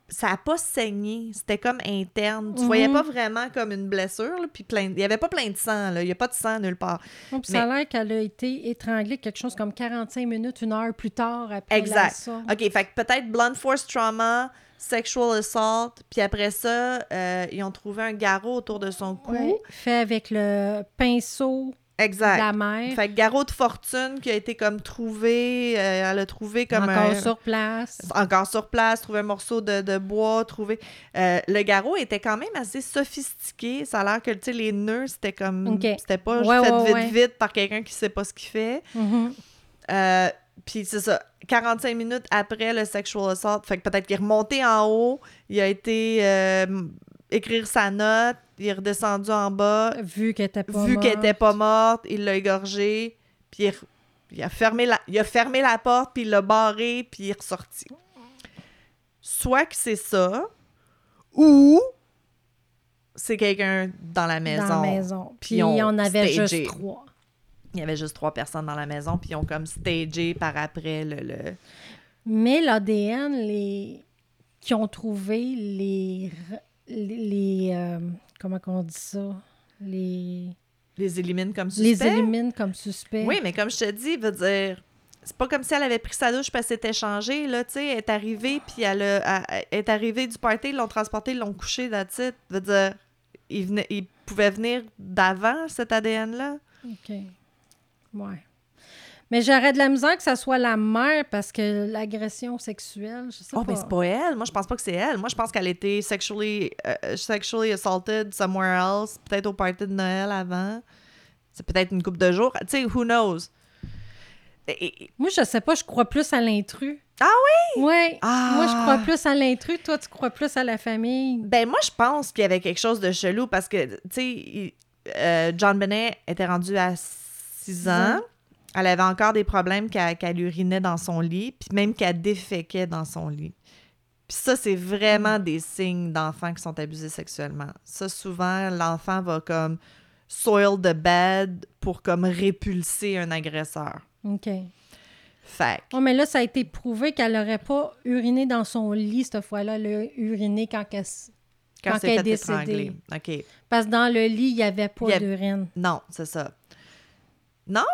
Ça n'a pas saigné. C'était comme interne. Tu Mhm. voyais pas vraiment comme une blessure. là, puis plein, il n'y avait pas plein de sang. là. Il n'y a pas de sang nulle part. Ça a l'air qu'elle a été étranglée quelque chose comme 45 minutes, une heure plus tard après Exact. OK, fait peut-être blunt force trauma, sexual assault. Puis après ça, euh, ils ont trouvé un garrot autour de son cou. Ouais, fait avec le pinceau Exact. la mère, Fait que garrot de fortune qui a été comme trouvé, euh, elle a trouvé comme encore un... sur place. Encore sur place, trouvé un morceau de, de bois, trouvé... euh, le garrot était quand même assez sophistiqué. Ça a l'air que, tu sais, les nœuds, c'était comme... Ok. C'était pas Ouais, fait ouais, vite, ouais. vite par quelqu'un qui sait pas ce qu'il fait. Mhm. Euh, Puis c'est ça, 45 minutes après le sexual assault, fait que peut-être qu'il est remonté en haut, il a été écrire sa note, il est redescendu en bas, Vu qu'elle était pas vu qu'elle morte. était pas morte, il l'a égorgé, puis il, il a fermé la, il a fermé la porte, puis il l'a barré, puis il est ressorti. Soit que c'est ça, ou c'est quelqu'un dans la maison. Dans la maison. puis Puis ils ont on avait stagé. juste trois. Il y avait juste trois personnes dans la maison, puis ils ont comme stagé par après le... le... Mais l'ADN, les qui ont trouvé les, les, euh, comment qu'on dit ça? Les les élimine comme les suspects? élimine comme suspects. Oui, mais comme je te dis, veut dire, c'est pas comme si elle avait pris sa douche parce qu'elle s'était changée, là, tu sais, elle est arrivée, puis elle, a- elle- est arrivée du party, ils l'ont transportée, ils l'ont couchée, it. Veut dire, il, venait, il pouvait venir d'avant, cet ADN-là. OK. Ouais. Mais j'aurais de la misère que ça soit la mère parce que l'agression sexuelle, je sais Oh, pas. mais c'est pas elle. Moi, je pense pas que c'est elle. Moi, je pense qu'elle était sexually, euh, sexually assaulted somewhere else, peut-être au party de Noël avant. C'est peut-être une couple de jours. Tu sais, who knows? Et- Moi, je sais pas, je crois plus à l'intrus. Ah oui? Oui. Ah! Moi, je crois plus à l'intrus. Toi, tu crois plus à la famille. Ben, moi, je pense qu'il y avait quelque chose de chelou parce que, tu sais, euh, John Benet était rendu à 6 ans. Elle avait encore des problèmes qu'elle urinait dans son lit, puis même qu'elle déféquait dans son lit. Puis ça, c'est vraiment des signes d'enfants qui sont abusés sexuellement. Ça, souvent, l'enfant va comme soil the bed pour comme répulser un agresseur. OK. Fait Oh, mais là, ça a été prouvé qu'elle n'aurait pas uriné dans son lit cette fois-là. Elle a uriné quand, elle quand, Quand elle est décédée. OK. Parce que dans le lit, il n'y avait pas d'urine. Non, c'est ça. Non?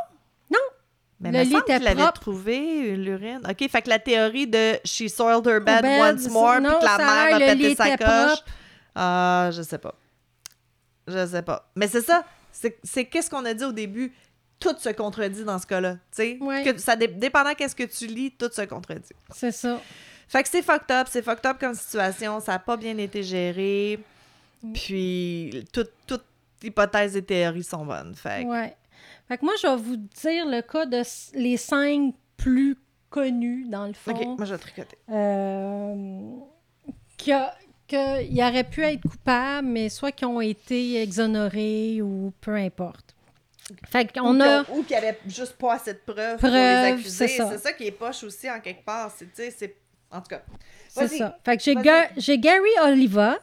Mais Le lit était propre. trouvé l'urine. OK, fait que la théorie de « she soiled her bed, bed, once more », puis que la mère a pété sa coche. Ah, je sais pas. Je sais pas. Mais c'est ça. C'est qu'est-ce qu'on a dit au début? Tout se contredit dans ce cas-là. Tu sais, Ouais. ça dé- dépendant qu'est-ce que tu lis, tout se contredit. C'est ça. Fait que c'est fucked up, c'est fucked up comme situation, ça a pas bien été géré. Puis toute, toute hypothèse et théorie sont bonnes. Fait que- Ouais. Fait que moi, je vais vous dire le cas de les cinq plus connus, dans le fond. OK, moi je vais tricoter. euh, qui a- qu'il aurait pu être coupable, mais soit qui ont été exonérés ou peu importe. Fait qu'on Ou a... Ou qu'il n'y avait juste pas assez de preuves, pour les Preuves, accuser. c'est ça. C'est ça qui est poche aussi en quelque part. C'est. En tout cas. C'est ça. Fait que j'ai, Vas-y. Ga- j'ai Gary Oliva.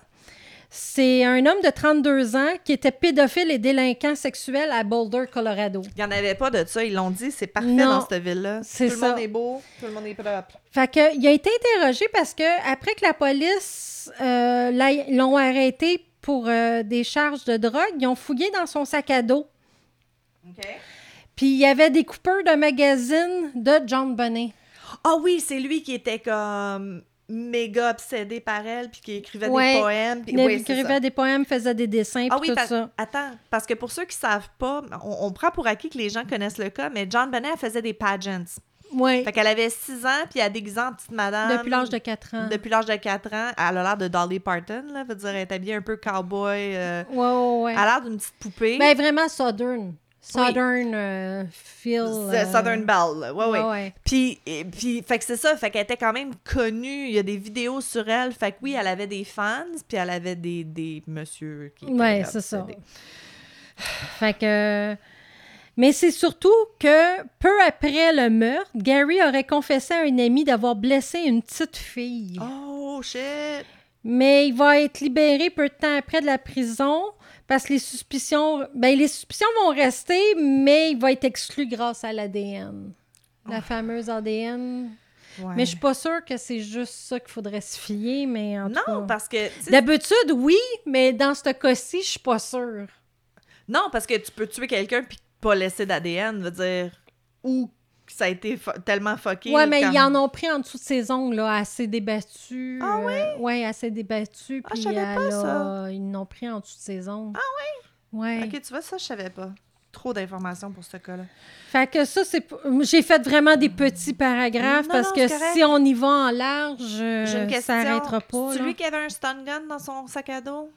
C'est un homme de 32 ans qui était pédophile et délinquant sexuel à Boulder, Colorado. Il n'y en avait pas de ça, ils l'ont dit, c'est parfait Non, dans cette ville-là. c'est tout le ça. monde est beau, tout le monde est propre. Fait que, il a été interrogé parce que après que la police euh, l'ont arrêté pour euh, des charges de drogue, ils ont fouillé dans son sac à dos. OK. Puis il y avait des coupeurs de magazines de John Bonnet. Ah oui, c'est lui qui était comme méga obsédé par elle, puis qui écrivait Ouais. des poèmes. Puis, c'est écrivait des poèmes, faisait des dessins, Ah puis oui, tout ça. attends, parce que pour ceux qui savent pas, on, on prend pour acquis que les gens connaissent le cas, mais John Bonnet, elle faisait des pageants. Oui, Fait qu'elle avait 6 ans, puis elle déguisait en petite madame. depuis l'âge de 4 ans. Depuis l'âge de 4 ans. Elle a l'air de Dolly Parton, là. Veut dire, elle est habillée un peu cowboy. euh, Ouais, ouais, ouais. Elle a l'air d'une petite poupée. Ben, vraiment Southern. Southern euh, feel. C'est euh, Southern Belle. Ouais, ouais. Puis, et- puis, fait que c'est ça, fait qu'elle était quand même connue. Il y a des vidéos sur elle. Fait que oui, elle avait des fans, puis elle avait des, des monsieur qui étaient Ouais, c'est ça. Fait que. Mais c'est surtout que peu après le meurtre, Gary aurait confessé à un ami d'avoir blessé une petite fille. Oh, shit! Mais il va être libéré peu de temps après de la prison parce que les suspicions. Ben, les suspicions vont rester, mais il va être exclu grâce à l'ADN. La fameuse ADN. Ouais. Mais je suis pas sûre que c'est juste ça qu'il faudrait se fier, mais en tout Non, cas- parce que... D'habitude, oui, mais dans ce cas-ci, je suis pas sûre. Non, parce que tu peux tuer quelqu'un puis pas laisser d'ADN, veut dire... Ou ça a été fo- tellement fucké. Ouais, mais ils en ont pris en dessous de ses ongles, là, assez débattus. Ah oui? ouais, assez débattus. Ah, je savais pas elle ça. a- ils l'ont pris en dessous de ses ongles. Ah oui? Ouais. Ok, tu vois, ça, je savais pas. Trop d'informations pour ce cas-là. Fait que ça, c'est. J'ai fait vraiment des petits paragraphes Non, parce non, que si on y va en large, euh, ça n'arrêtera pas. C'est là. lui qui avait un stun gun dans son sac à dos?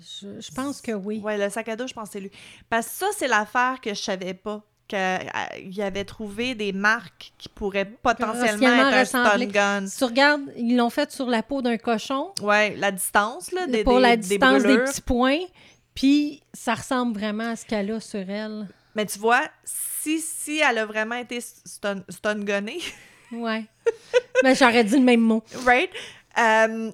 Je, je pense que oui. Ouais, le sac à dos, je pense que c'est lui. Parce que ça, c'est l'affaire que je savais pas. Qu'il avait trouvé des marques qui pourraient potentiellement être un stun gun. Si tu regardes, ils l'ont fait sur la peau d'un cochon Ouais, la distance, là, des, pour des- la distance des, petits points. Puis ça ressemble vraiment à ce qu'elle a sur elle. Mais tu vois, si, si elle a vraiment été stun, stun gunnée, Ouais. Mais j'aurais dit le même mot. right? Euh,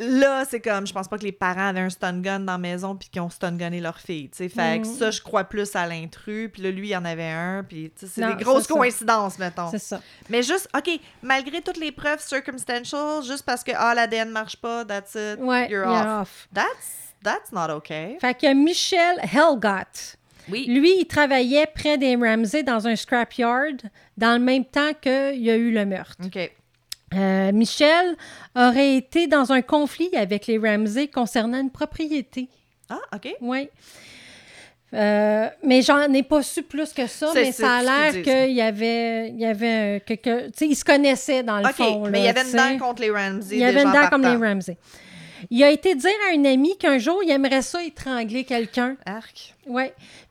là, c'est comme, je pense pas que les parents avaient un stun gun dans la maison puis qu'ils ont stun gunné leur fille, tu sais. Fait que Mhm. ça, je crois plus à l'intrus. Puis là, lui, il en avait un. Puis, c'est des grosses ça. coïncidences, mettons. C'est ça. Mais juste, OK, malgré toutes les preuves circumstantial, juste parce que, ah, l'ADN marche pas, that's it, Ouais, you're you're off. off. That's, that's not okay. Fait que Michel Helgott, Oui. lui, il travaillait près des Ramsey dans un scrapyard dans le même temps qu'il y a eu le meurtre. OK. Euh, Michel aurait été dans un conflit avec les Ramsey concernant une propriété. Ah, OK. Oui. Euh, mais j'en ai pas su plus que ça, mais ça a l'air qu'il y avait, il y avait. Tu sais, ils se connaissaient dans le OK, fond. mais il y avait une dent contre les Ramsey. Il y avait une en dent comme les. Ramsey. Il a été dire à un ami qu'un jour, il aimerait ça étrangler quelqu'un. Arc. Oui.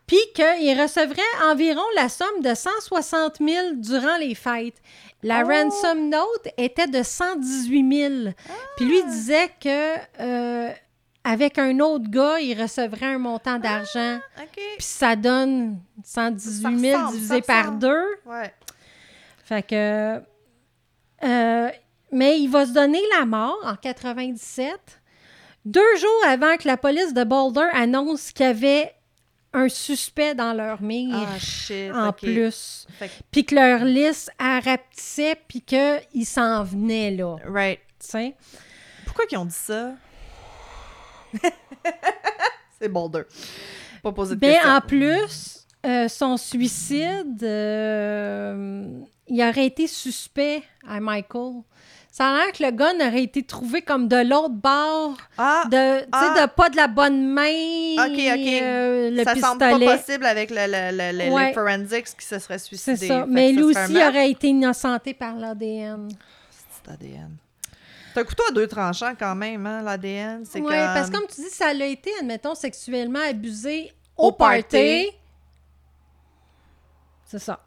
Puis qu'il recevrait environ la somme de 160 000 durant les fêtes. La Oh! ransom note était de 118 000. Puis lui Ah! disait que euh, avec un autre gars, il recevrait un montant d'argent. OK. Puis ça donne 118 Ça 000 ressemble, divisé par deux. Ouais. Fait que. euh, mais il va se donner la mort en 97, deux jours avant que la police de Boulder annonce qu'il y avait un suspect dans leur mire Ah, shit. en plus. Puis que leur liste rapetissait, puis qu'ils s'en venaient là. right. Tu sais? Pourquoi qu'ils ont dit ça? c'est Boulder. Pas poser de questions. en plus, euh, son suicide, euh, il aurait été suspect à Michael. Ça a l'air que le gun aurait été trouvé comme de l'autre bord, Ah, de, tu sais, ah. de pas de la bonne main. Ok, ok. euh, le ça semble pistolet. pas possible avec le, le, le- le- Ouais. les forensics qui se seraient suicidés. C'est ça. Mais lui aussi serait aurait été innocenté par l'ADN. C'est ADN. C'est un couteau à deux tranchants quand même, hein, l'ADN. Oui, comme... parce que comme tu dis, ça l'a été, admettons, sexuellement abusé au, Au party. party. C'est ça.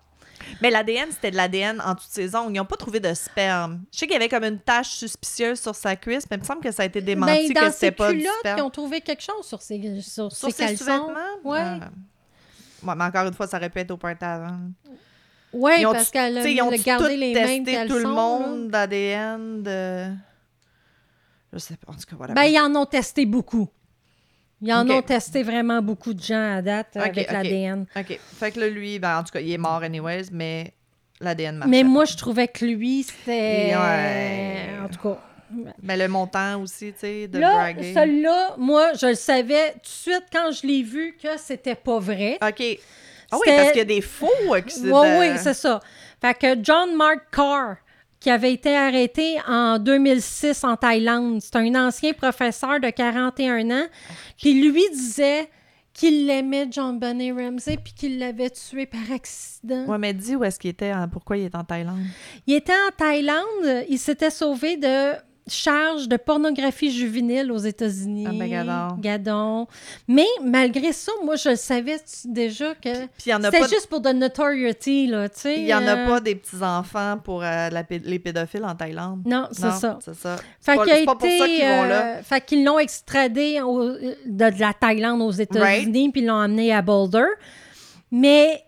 Mais l'ADN, c'était de l'ADN en toutes ses ongles. Ils n'ont pas trouvé de sperme. Je sais qu'il y avait comme une tache suspicieuse sur sa cuisse, mais il me semble que ça a été démenti Ben, que c'était pas du sperme. ils ont trouvé quelque chose sur ses, sur Sur ses ses caleçons. sous-vêtements? Ouais. Ouais, mais encore une fois, ça aurait pu être au party avant. Oui, parce qu'elle a gardé les testé mêmes caleçons. tout le monde d'ADN de... Je sais pas, en tout cas, voilà. Ben, ils en ont testé beaucoup. Ils en ont testé vraiment beaucoup de gens à date avec l'ADN. OK. Fait que là, lui, ben, en tout cas, il est mort anyways, mais l'ADN marche. Mais moi, je trouvais que lui, c'était... Ouais. En tout cas... Mais le montant aussi, tu sais, de Là, braguer. celui-là, moi, je le savais tout de suite quand je l'ai vu que c'était pas vrai. OK. Ah oui, parce qu'il y a des faux accidents. Oui, oui, c'est ça. Fait que John Mark Carr, qui avait été arrêté en 2006 en Thaïlande, c'est un ancien professeur de 41 ans, puis lui disait qu'il aimait John Bonnet Ramsey puis qu'il l'avait tué par accident. Ouais, mais dis où est-ce qu'il était, hein, pourquoi il est en Thaïlande? Il était en Thaïlande, il s'était sauvé de charges de pornographie juvénile aux États-Unis. Ah ben, gadon. Gadon. Mais malgré ça, moi, je le savais déjà que Puis c'était juste pour de notoriety, là, tu sais. Il y en a euh, pas des petits-enfants pour euh, la les pédophiles en Thaïlande. Non, c'est ça. C'est ça. Fait pas, pas pour ça été, qu'ils vont là. euh, fait qu'ils l'ont extradé au- de, de la Thaïlande aux États-Unis, puis ils l'ont amené à Boulder. Mais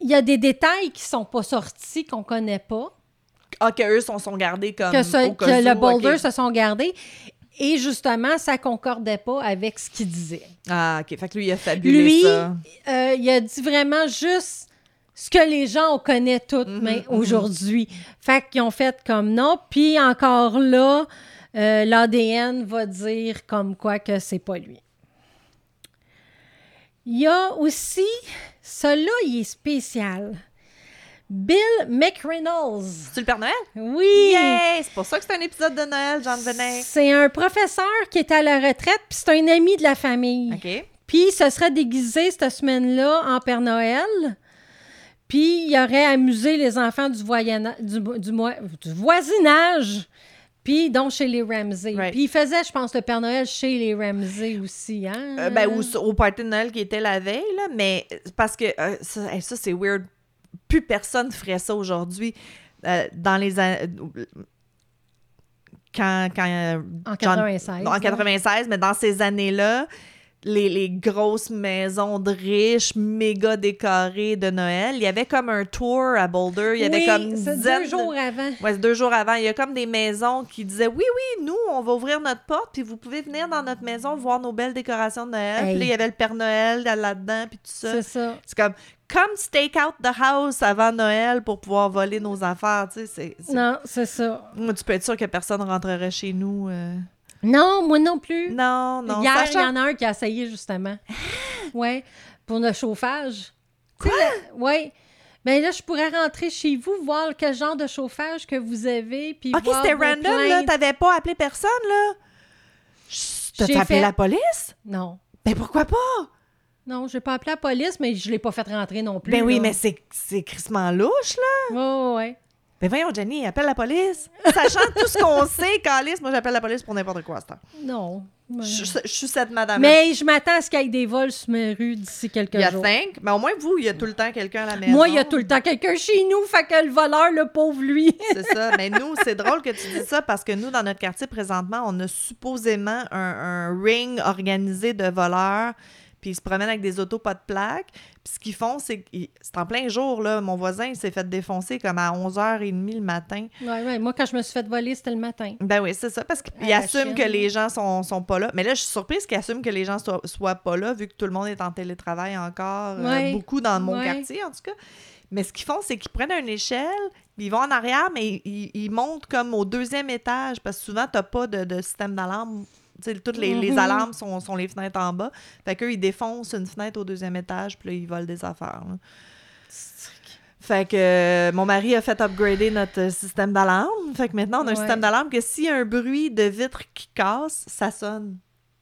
il y a des détails qui sont pas sortis, qu'on connaît pas, Ah, qu'eux sont, sont gardés comme que, ce- au cas que le Boulder se sont gardés. Et justement, ça concordait pas avec ce qu'il disait. Ah, OK. Fait que lui, il a fabulé Lui, ça. euh, il a dit vraiment juste ce que les gens on connaît toutes Mhm, mhm. aujourd'hui. Fait qu'ils ont fait comme non. Puis encore là, euh, l'ADN va dire comme quoi que c'est pas lui. Il y a aussi, celui-là, il est spécial. Bill McReynolds. C'est le Père Noël? Oui! C'est pour ça que c'est un épisode de Noël, Jean Venet. C'est un professeur qui est à la retraite, puis c'est un ami de la famille. OK. Puis il se serait déguisé cette semaine-là en Père Noël. Puis il aurait amusé les enfants du, voyana- du, du moi- du voisinage. Puis donc chez les Ramsey. Right. Puis il faisait, je pense, le Père Noël chez les Ramsey aussi. Hein? Euh, ben, ou au party de Noël qui était la veille, là, mais parce que euh, ça, c'est weird. Plus personne ferait ça aujourd'hui. Euh, dans les euh, quand, quand euh, en John- 96. non, en là. 96, mais dans ces années-là, les, les grosses maisons de riches, méga décorées de Noël, il y avait comme un tour à Boulder. Il y avait Oui, comme c'est deux de- jours avant. Ouais, c'est deux jours avant. Il y a comme des maisons qui disaient Oui, oui, nous, on va ouvrir notre porte, puis vous pouvez venir dans notre maison voir nos belles décorations de Noël. Hey. Puis là, il y avait le Père Noël là-dedans, puis tout ça. C'est ça. C'est comme Come stake out the house avant Noël pour pouvoir voler nos affaires. Tu sais, c'est- c'est- Non, c'est ça. Tu peux être sûr que personne rentrerait chez nous. euh. Non, moi non plus. Non, non. Hier, il y en a un qui a essayé justement. ouais, pour le chauffage. La- ouais. Ben là, je pourrais rentrer chez vous, voir quel genre de chauffage que vous avez, puis Ok, c'était random, là. plaintes. T'avais pas appelé personne, là? T'as appelé fait- la police? Non. Ben pourquoi pas? Non, j'ai pas appelé la police, mais je l'ai pas fait rentrer non plus. Ben oui, là. mais c'est crissement louche, là. Ouais, ouais. Ben voyons, Jenny, appelle la police. Sachant tout ce qu'on sait, Calice, moi j'appelle la police pour n'importe quoi à cette heure. Non. mais- Je, je- je suis cette madame. Mais je m'attends à ce qu'il y ait des vols sur mes rues d'ici quelques Il y a jours. cinq, mais au moins vous, il y a tout le temps quelqu'un à la maison. Moi, il y a tout le temps quelqu'un chez nous, fait que le voleur, le pauvre, lui. C'est ça. Mais nous, c'est drôle que tu dis ça parce que nous, dans notre quartier, présentement, on a supposément un, un ring organisé de voleurs. Puis ils se promènent avec des autos pas de plaques. Puis ce qu'ils font, c'est que c'est en plein jour, là. Mon voisin, il s'est fait défoncer comme à 11h30 le matin. Ouais, ouais. Moi, quand je me suis fait voler, c'était le matin. Ben oui, c'est ça, parce qu'il À la assume chienne. que les gens sont, sont pas là. Mais là, je suis surprise qu'il assume que les gens soient, soient pas là, vu que tout le monde est en télétravail encore, euh, Ouais. beaucoup dans mon Ouais. quartier, en tout cas. Mais ce qu'ils font, c'est qu'ils prennent une échelle, ils vont en arrière, mais ils, ils montent comme au deuxième étage, parce que souvent, t'as pas de, de système d'alarme. Toutes les, les Mhm. alarmes sont, sont les fenêtres en bas. Fait qu'eux, ils défoncent une fenêtre au deuxième étage, puis là, ils volent des affaires. là. Fait que euh, mon mari a fait upgrader notre euh, système d'alarme. Fait que maintenant, on a un Ouais. système d'alarme que s'il y a un bruit de vitre qui casse, ça sonne.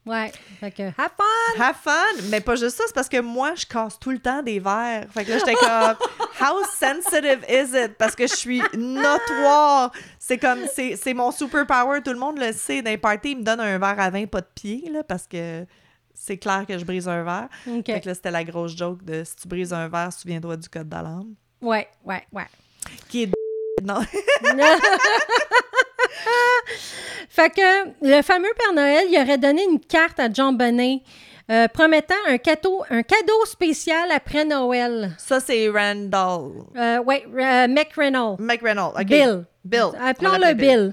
Ouais. Fait que, have fun! Have fun! Mais pas juste ça, c'est parce que moi, je casse tout le temps des verres. Fait que là, j'étais comme, how sensitive is it? Parce que je suis notoire. C'est comme, c'est c'est mon superpower. Tout le monde le sait. Dans les parties, ils me donnent un verre à vin, pas de pied, là, parce que c'est clair que je brise un verre. OK. Fait que là, c'était la grosse joke de si tu brises un verre, souviens-toi du code d'alarme. Ouais, ouais, ouais. Qui est non. fait que le fameux Père Noël, il aurait donné une carte à John Bonnet euh, promettant un cadeau, un cadeau spécial après Noël. Ça, c'est Randall. Euh, ouais, euh, McReynolds. McReynolds. OK. Bill. Bill. On Appelons-le Bill.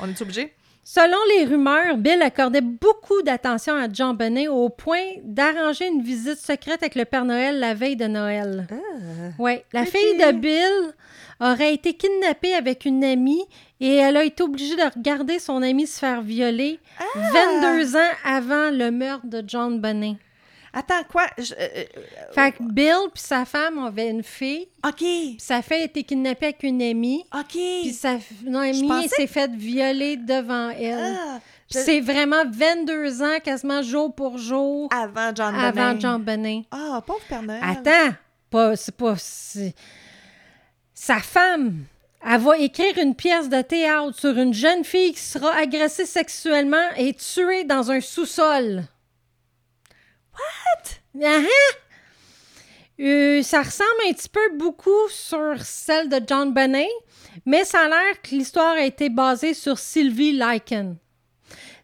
On est obligé? Selon les rumeurs, Bill accordait beaucoup d'attention à John Bonnet au point d'arranger une visite secrète avec le Père Noël la veille de Noël. Oui, la fille de Bill aurait été kidnappée avec une amie et elle a été obligée de regarder son amie se faire violer 22 ans avant le meurtre de John Bonnet. Attends, quoi? Je- euh, euh, Fait que Bill puis sa femme avaient une fille, OK. sa fille a été kidnappée avec une amie, OK. puis sa non, amie pensais s'est faite violer devant elle. Ah, Puis je- C'est vraiment 22 ans, quasiment jour pour jour, Avant John avant Bonnet. John Bonnet. Ah, pauvre Père Noël. Attends, pas, c'est pas. Sa femme, elle va écrire une pièce de théâtre sur une jeune fille qui sera agressée sexuellement et tuée dans un sous-sol. What? Euh, ça ressemble un petit peu beaucoup sur celle de John Bonnet, mais ça a l'air que l'histoire a été basée sur Sylvie Lycan.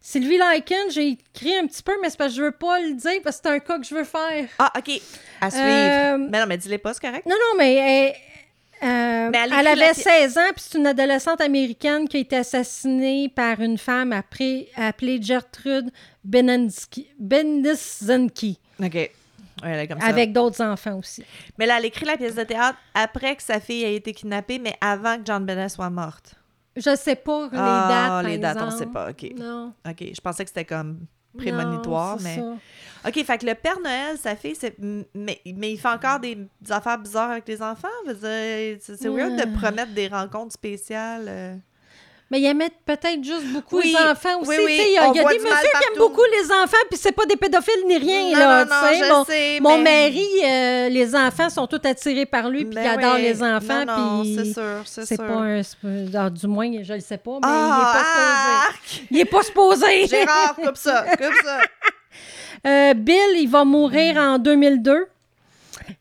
Sylvie Lycan, j'ai écrit un petit peu, mais c'est parce que je veux pas le dire parce que c'est un cas que je veux faire. Ah, OK. À suivre. Euh, Mais non, mais dis-les pas, c'est correct? Non, non, mais elle, euh, Mais elle la avait pi- 16 ans, puis c'est une adolescente américaine qui a été assassinée par une femme après, appelée Gertrude Bendizenki, OK. Ouais, elle est comme ça. avec d'autres enfants aussi. Mais là, elle écrit la pièce de théâtre après que sa fille ait été kidnappée, mais avant que John Bonnet soit morte. Je sais pas les ah, dates. par les dates, on exemple. sait pas. OK. Non. OK. Je pensais que c'était comme prémonitoire, Non, mais... ça. OK, fait que le Père Noël, sa fille, c'est... Mais, mais il fait encore des, des affaires bizarres avec les enfants? C'est weird de promettre des rencontres spéciales. Mais il aimait peut-être juste beaucoup Oui, les enfants aussi. oui, Il y a, y des messieurs qui aiment beaucoup les enfants, puis c'est pas des pédophiles ni rien. Non, là, non, non, tu sais. je mon, sais, mon mais- mari, euh, les enfants sont tous attirés par lui, puis Ben il adore oui. les enfants. Non, non, puis c'est sûr, c'est C'est sûr. pas un. ah, du moins, je le sais pas, mais Ah, il est pas supposé. Il est pas supposé. Gérard, coupe ça, coupe ça. Euh, Bill, il va mourir Hmm. en 2002.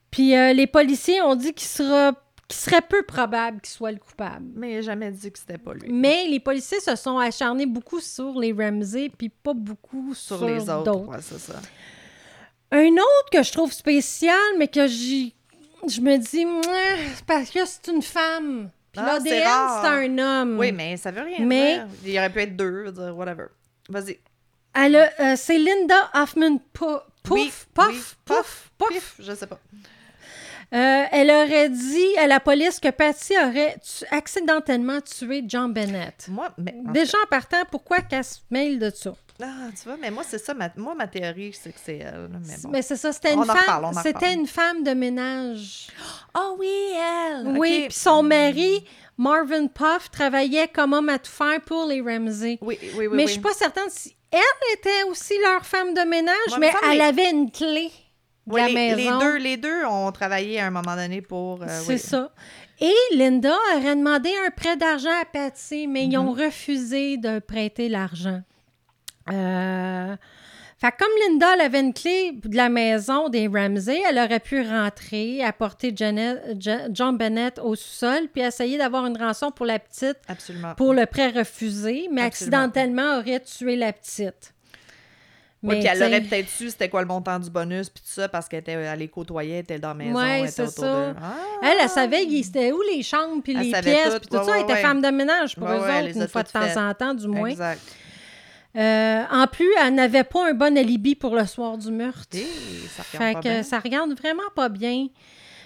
Puis euh, les policiers ont dit qu'il sera qu'il serait peu probable qu'il soit le coupable. Mais il a jamais dit que c'était pas lui. Mais les policiers se sont acharnés beaucoup sur les Ramsey, puis pas beaucoup sur, Sur les autres, ouais, c'est ça. Un autre que je trouve spécial, mais que j'y- je me dis, parce que c'est une femme. Puis Ah, l'ADN, c'est un homme. Oui, mais ça veut rien Mais- dire. Il aurait pu être deux, whatever. Vas-y. Elle a- euh, c'est Linda Hoffman Pu- Puff, Oui, Puff, oui, Puff, Puff. Pif, je sais pas. Euh, elle aurait dit à la police que Patty aurait tu- accidentellement tué John Bennett. Moi, mais, en Déjà en partant, pourquoi qu'elle se mêle de ça? Ah, tu vois, mais moi, c'est ça. Ma, moi, ma théorie, c'est que c'est elle. Mais bon. Mais c'est ça, c'était une femme. C'était une de ménage. Oh oui, elle! Oui, puis son mari, Marvin Puff, travaillait comme homme à tout faire pour les Ramsey. Oui, oui, oui. mais oui. je suis pas certaine si elle était aussi leur femme de ménage, mais elle avait une clé de Oui, la les, maison. les deux, les deux ont travaillé à un moment donné pour. euh, C'est oui. ça. Et Linda aurait demandé un prêt d'argent à Patsy, mais ils ont Mm-hmm. refusé de prêter l'argent. Euh, Fait comme Linda elle avait une clé de la maison des Ramsey, elle aurait pu rentrer, apporter Janet- Ja- John Bennett au sous-sol, puis essayer d'avoir une rançon pour la petite Absolument. pour le prêt refusé, mais Absolument. accidentellement aurait tué la petite. Mais, puis elle aurait peut-être su c'était quoi le montant du bonus, puis tout ça, parce qu'elle était allée côtoyer, elle était dans la maison, Ouais, elle était autour ça. de... Ah! Elle, elle savait il- c'était où les chambres, puis Elle les pièces, tout. puis tout Ouais, ça. Elle ouais, était ouais. femme de ménage pour Ouais, eux ouais, elle autres, les une fois de temps en temps, du moins. Exact. Euh, en plus, elle n'avait pas un bon alibi pour le soir du meurtre. Et ça Fait regarde pas que bien. ça regarde vraiment pas bien.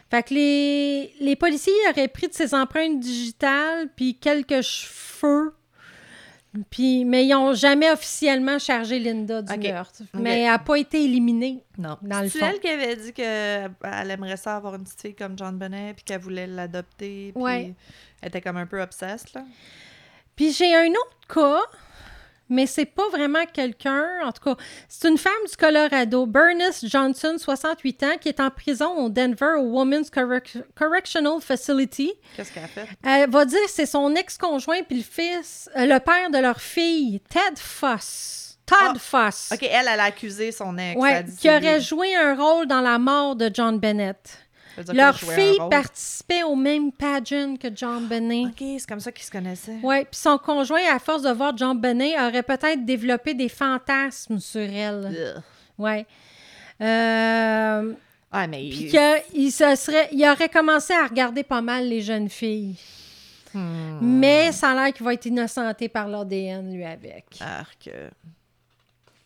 Fait que les, les policiers auraient pris de ses empreintes digitales, puis quelques cheveux. Puis, mais ils n'ont jamais officiellement chargé Linda du Ok. meurtre. Mais elle n'a pas été éliminée. Non. dans le C'est fond. elle qui avait dit qu'elle aimerait ça avoir une petite fille comme John Bonnet, puis qu'elle voulait l'adopter, puis Ouais. elle était comme un peu obsesse, là? Puis j'ai un autre cas, mais c'est pas vraiment quelqu'un. En tout cas, c'est une femme du Colorado, Bernice Johnson, 68 ans, qui est en prison au Denver au Women's Correc- Correctional Facility. Qu'est-ce qu'elle a fait? Elle va dire que c'est son ex-conjoint puis le fils, euh, le père de leur fille, Ted Foss. Todd Ah, Foss. OK, elle, elle a accusé son ex. Ouais, qui aurait joué un rôle dans la mort de John Bennett. Leur fille participait au même pageant que John Bennett. OK, c'est comme ça qu'ils se connaissaient. Oui, puis son conjoint, à force de voir John Benet, aurait peut-être développé des fantasmes sur elle. Oui. Euh, Ah, mais... puis qu'il se serait, il aurait commencé à regarder pas mal les jeunes filles. Hmm. Mais ça a l'air qu'il va être innocenté par l'ADN, lui, avec. Arc.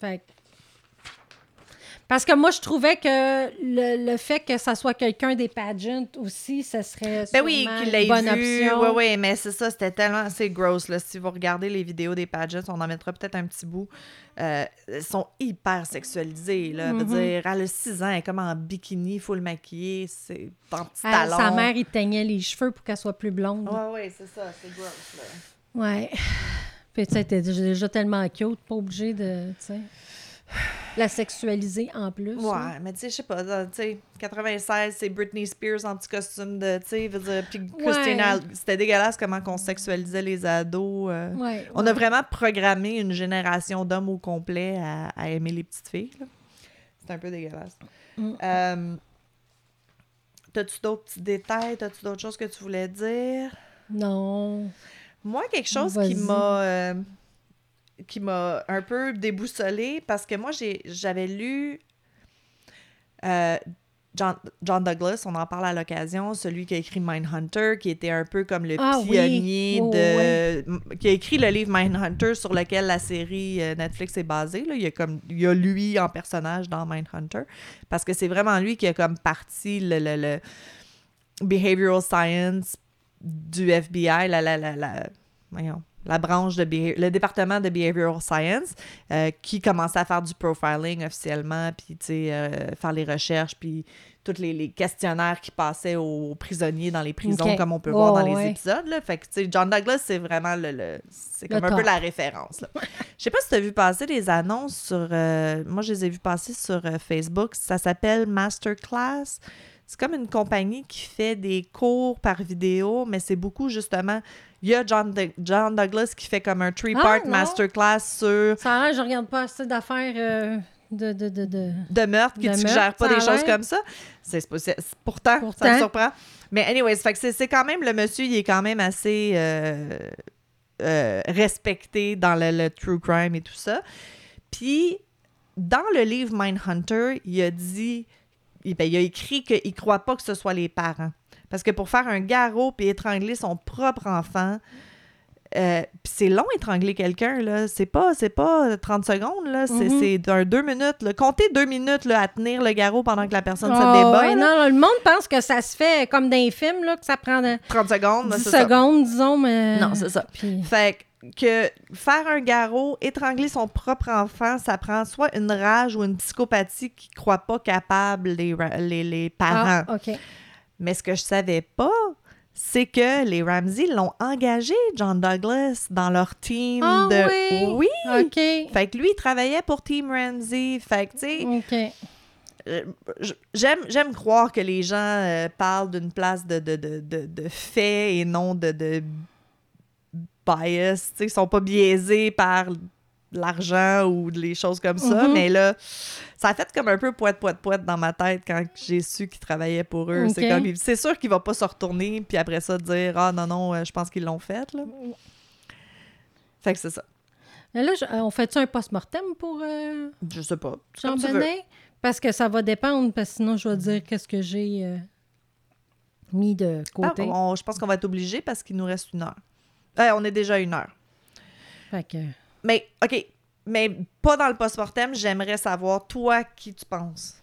Fait que- Parce que moi, je trouvais que le, le fait que ça soit quelqu'un des pageants aussi, ce serait Ben oui, une bonne vu. option. Oui, oui, mais c'est ça, c'était tellement... C'est gross, là. Si vous regardez les vidéos des pageants, on en mettra peut-être un petit bout. Euh, elles sont hyper sexualisées, là. Mhm. dire, elle a 6 ans, elle est comme en bikini, full maquillée, c'est en petit Elle- talon. sa mère, il teignait les cheveux pour qu'elle soit plus blonde. Ouais, ouais, c'est ça, c'est gross, là. Ouais. Puis, tu sais, t'es déjà tellement cute, pas obligé de, la sexualiser en plus. Ouais, hein. mais tu sais, je sais pas, tu sais, 96, c'est Britney Spears en petit costume de, tu sais, puis Christina, c'était dégueulasse comment qu'on sexualisait les ados. euh. Ouais, On ouais. a vraiment programmé une génération d'hommes au complet à, à aimer les petites filles. C'est un peu dégueulasse. Mm. Euh, T'as-tu d'autres petits détails? T'as-tu d'autres choses que tu voulais dire? Non. Moi, quelque chose qui m'a euh, qui m'a un peu déboussolée parce que moi, j'ai j'avais lu euh, John, John Douglas, on en parle à l'occasion, celui qui a écrit Mindhunter, qui était un peu comme le Ah pionnier Oh, de. qui a écrit le livre Mindhunter sur lequel la série euh, Netflix est basée. Là. Il, y a comme, il y a lui en personnage dans Mindhunter. Parce que c'est vraiment lui qui a comme parti le, le, le behavioral science du FBI, la, la, la, la, voyons, la branche de le département de behavioral science, euh, qui commençait à faire du profiling officiellement, puis tu sais, euh, faire les recherches, puis tous les, les questionnaires qui passaient aux prisonniers dans les prisons, comme on peut Oh, voir dans les épisodes. Là. Fait que, tu sais, John Douglas, c'est vraiment le, le- c'est comme un peu la référence. là. Je sais pas si tu as vu passer des annonces sur. euh, moi, je les ai vues passer sur Facebook. Ça s'appelle Masterclass. C'est comme une compagnie qui fait des cours par vidéo, mais c'est beaucoup justement. Il y a John, John Douglas qui fait comme un three-part Ah, masterclass sur Ça a l'air, je regarde pas assez d'affaires euh, de, de, de, de- de meurtre qui ne suggère pas des choses comme ça. C'est c'est- pourtant, ça Pourtant. me surprend. Mais anyways, fait que c'est c'est quand même le monsieur, il est quand même assez euh, euh, respecté dans le, le true crime et tout ça. Puis dans le livre Mindhunter, il a dit, il, ben, il a écrit qu'il croit pas que ce soit les parents. Parce que pour faire un garrot puis étrangler son propre enfant, euh, c'est long étrangler quelqu'un, là. C'est pas, c'est pas 30 secondes, là. C'est d'un deux minutes. Là. Comptez deux minutes là, à tenir le garrot pendant que la personne se Ah, débat. ouais, non, le monde pense que ça se fait comme dans les films, là, que ça prend euh, 30 secondes, là, 10 c'est ça. secondes, disons, mais... Non, c'est ça. Puis- Fait que faire un garrot, étrangler son propre enfant, ça prend soit une rage ou une psychopathie qui ne croit pas capable les, les, les parents. Ah, OK. Mais ce que je savais pas, c'est que les Ramsey l'ont engagé, John Douglas, dans leur team Ah de. oui? OK. Fait que lui, il travaillait pour Team Ramsey. Fait que, tu sais, euh, j'aime, j'aime croire que les gens euh, parlent d'une place de, de, de, de, de faits et non de, de bias. Tu sais, ils sont pas biaisés par l'argent ou les choses comme ça. Mhm. Mais là, ça a fait comme un peu poète, poète, poète dans ma tête quand j'ai su qu'ils travaillaient pour eux. C'est, Ok. comme, c'est sûr qu'il va pas se retourner puis après ça dire Ah non, non, euh, je pense qu'ils l'ont fait. Là. Fait que c'est ça. Mais là, euh, on fait-tu un post-mortem pour euh, Je sais pas. Jean. Benet? Parce que ça va dépendre, parce que sinon, je vais dire qu'est-ce que j'ai euh, mis de Ah, côté. on- je pense qu'on va être obligé parce qu'il nous reste une heure. Euh, on est déjà à une heure. Mais, OK, mais pas dans le post-mortem, j'aimerais savoir, toi, qui tu penses?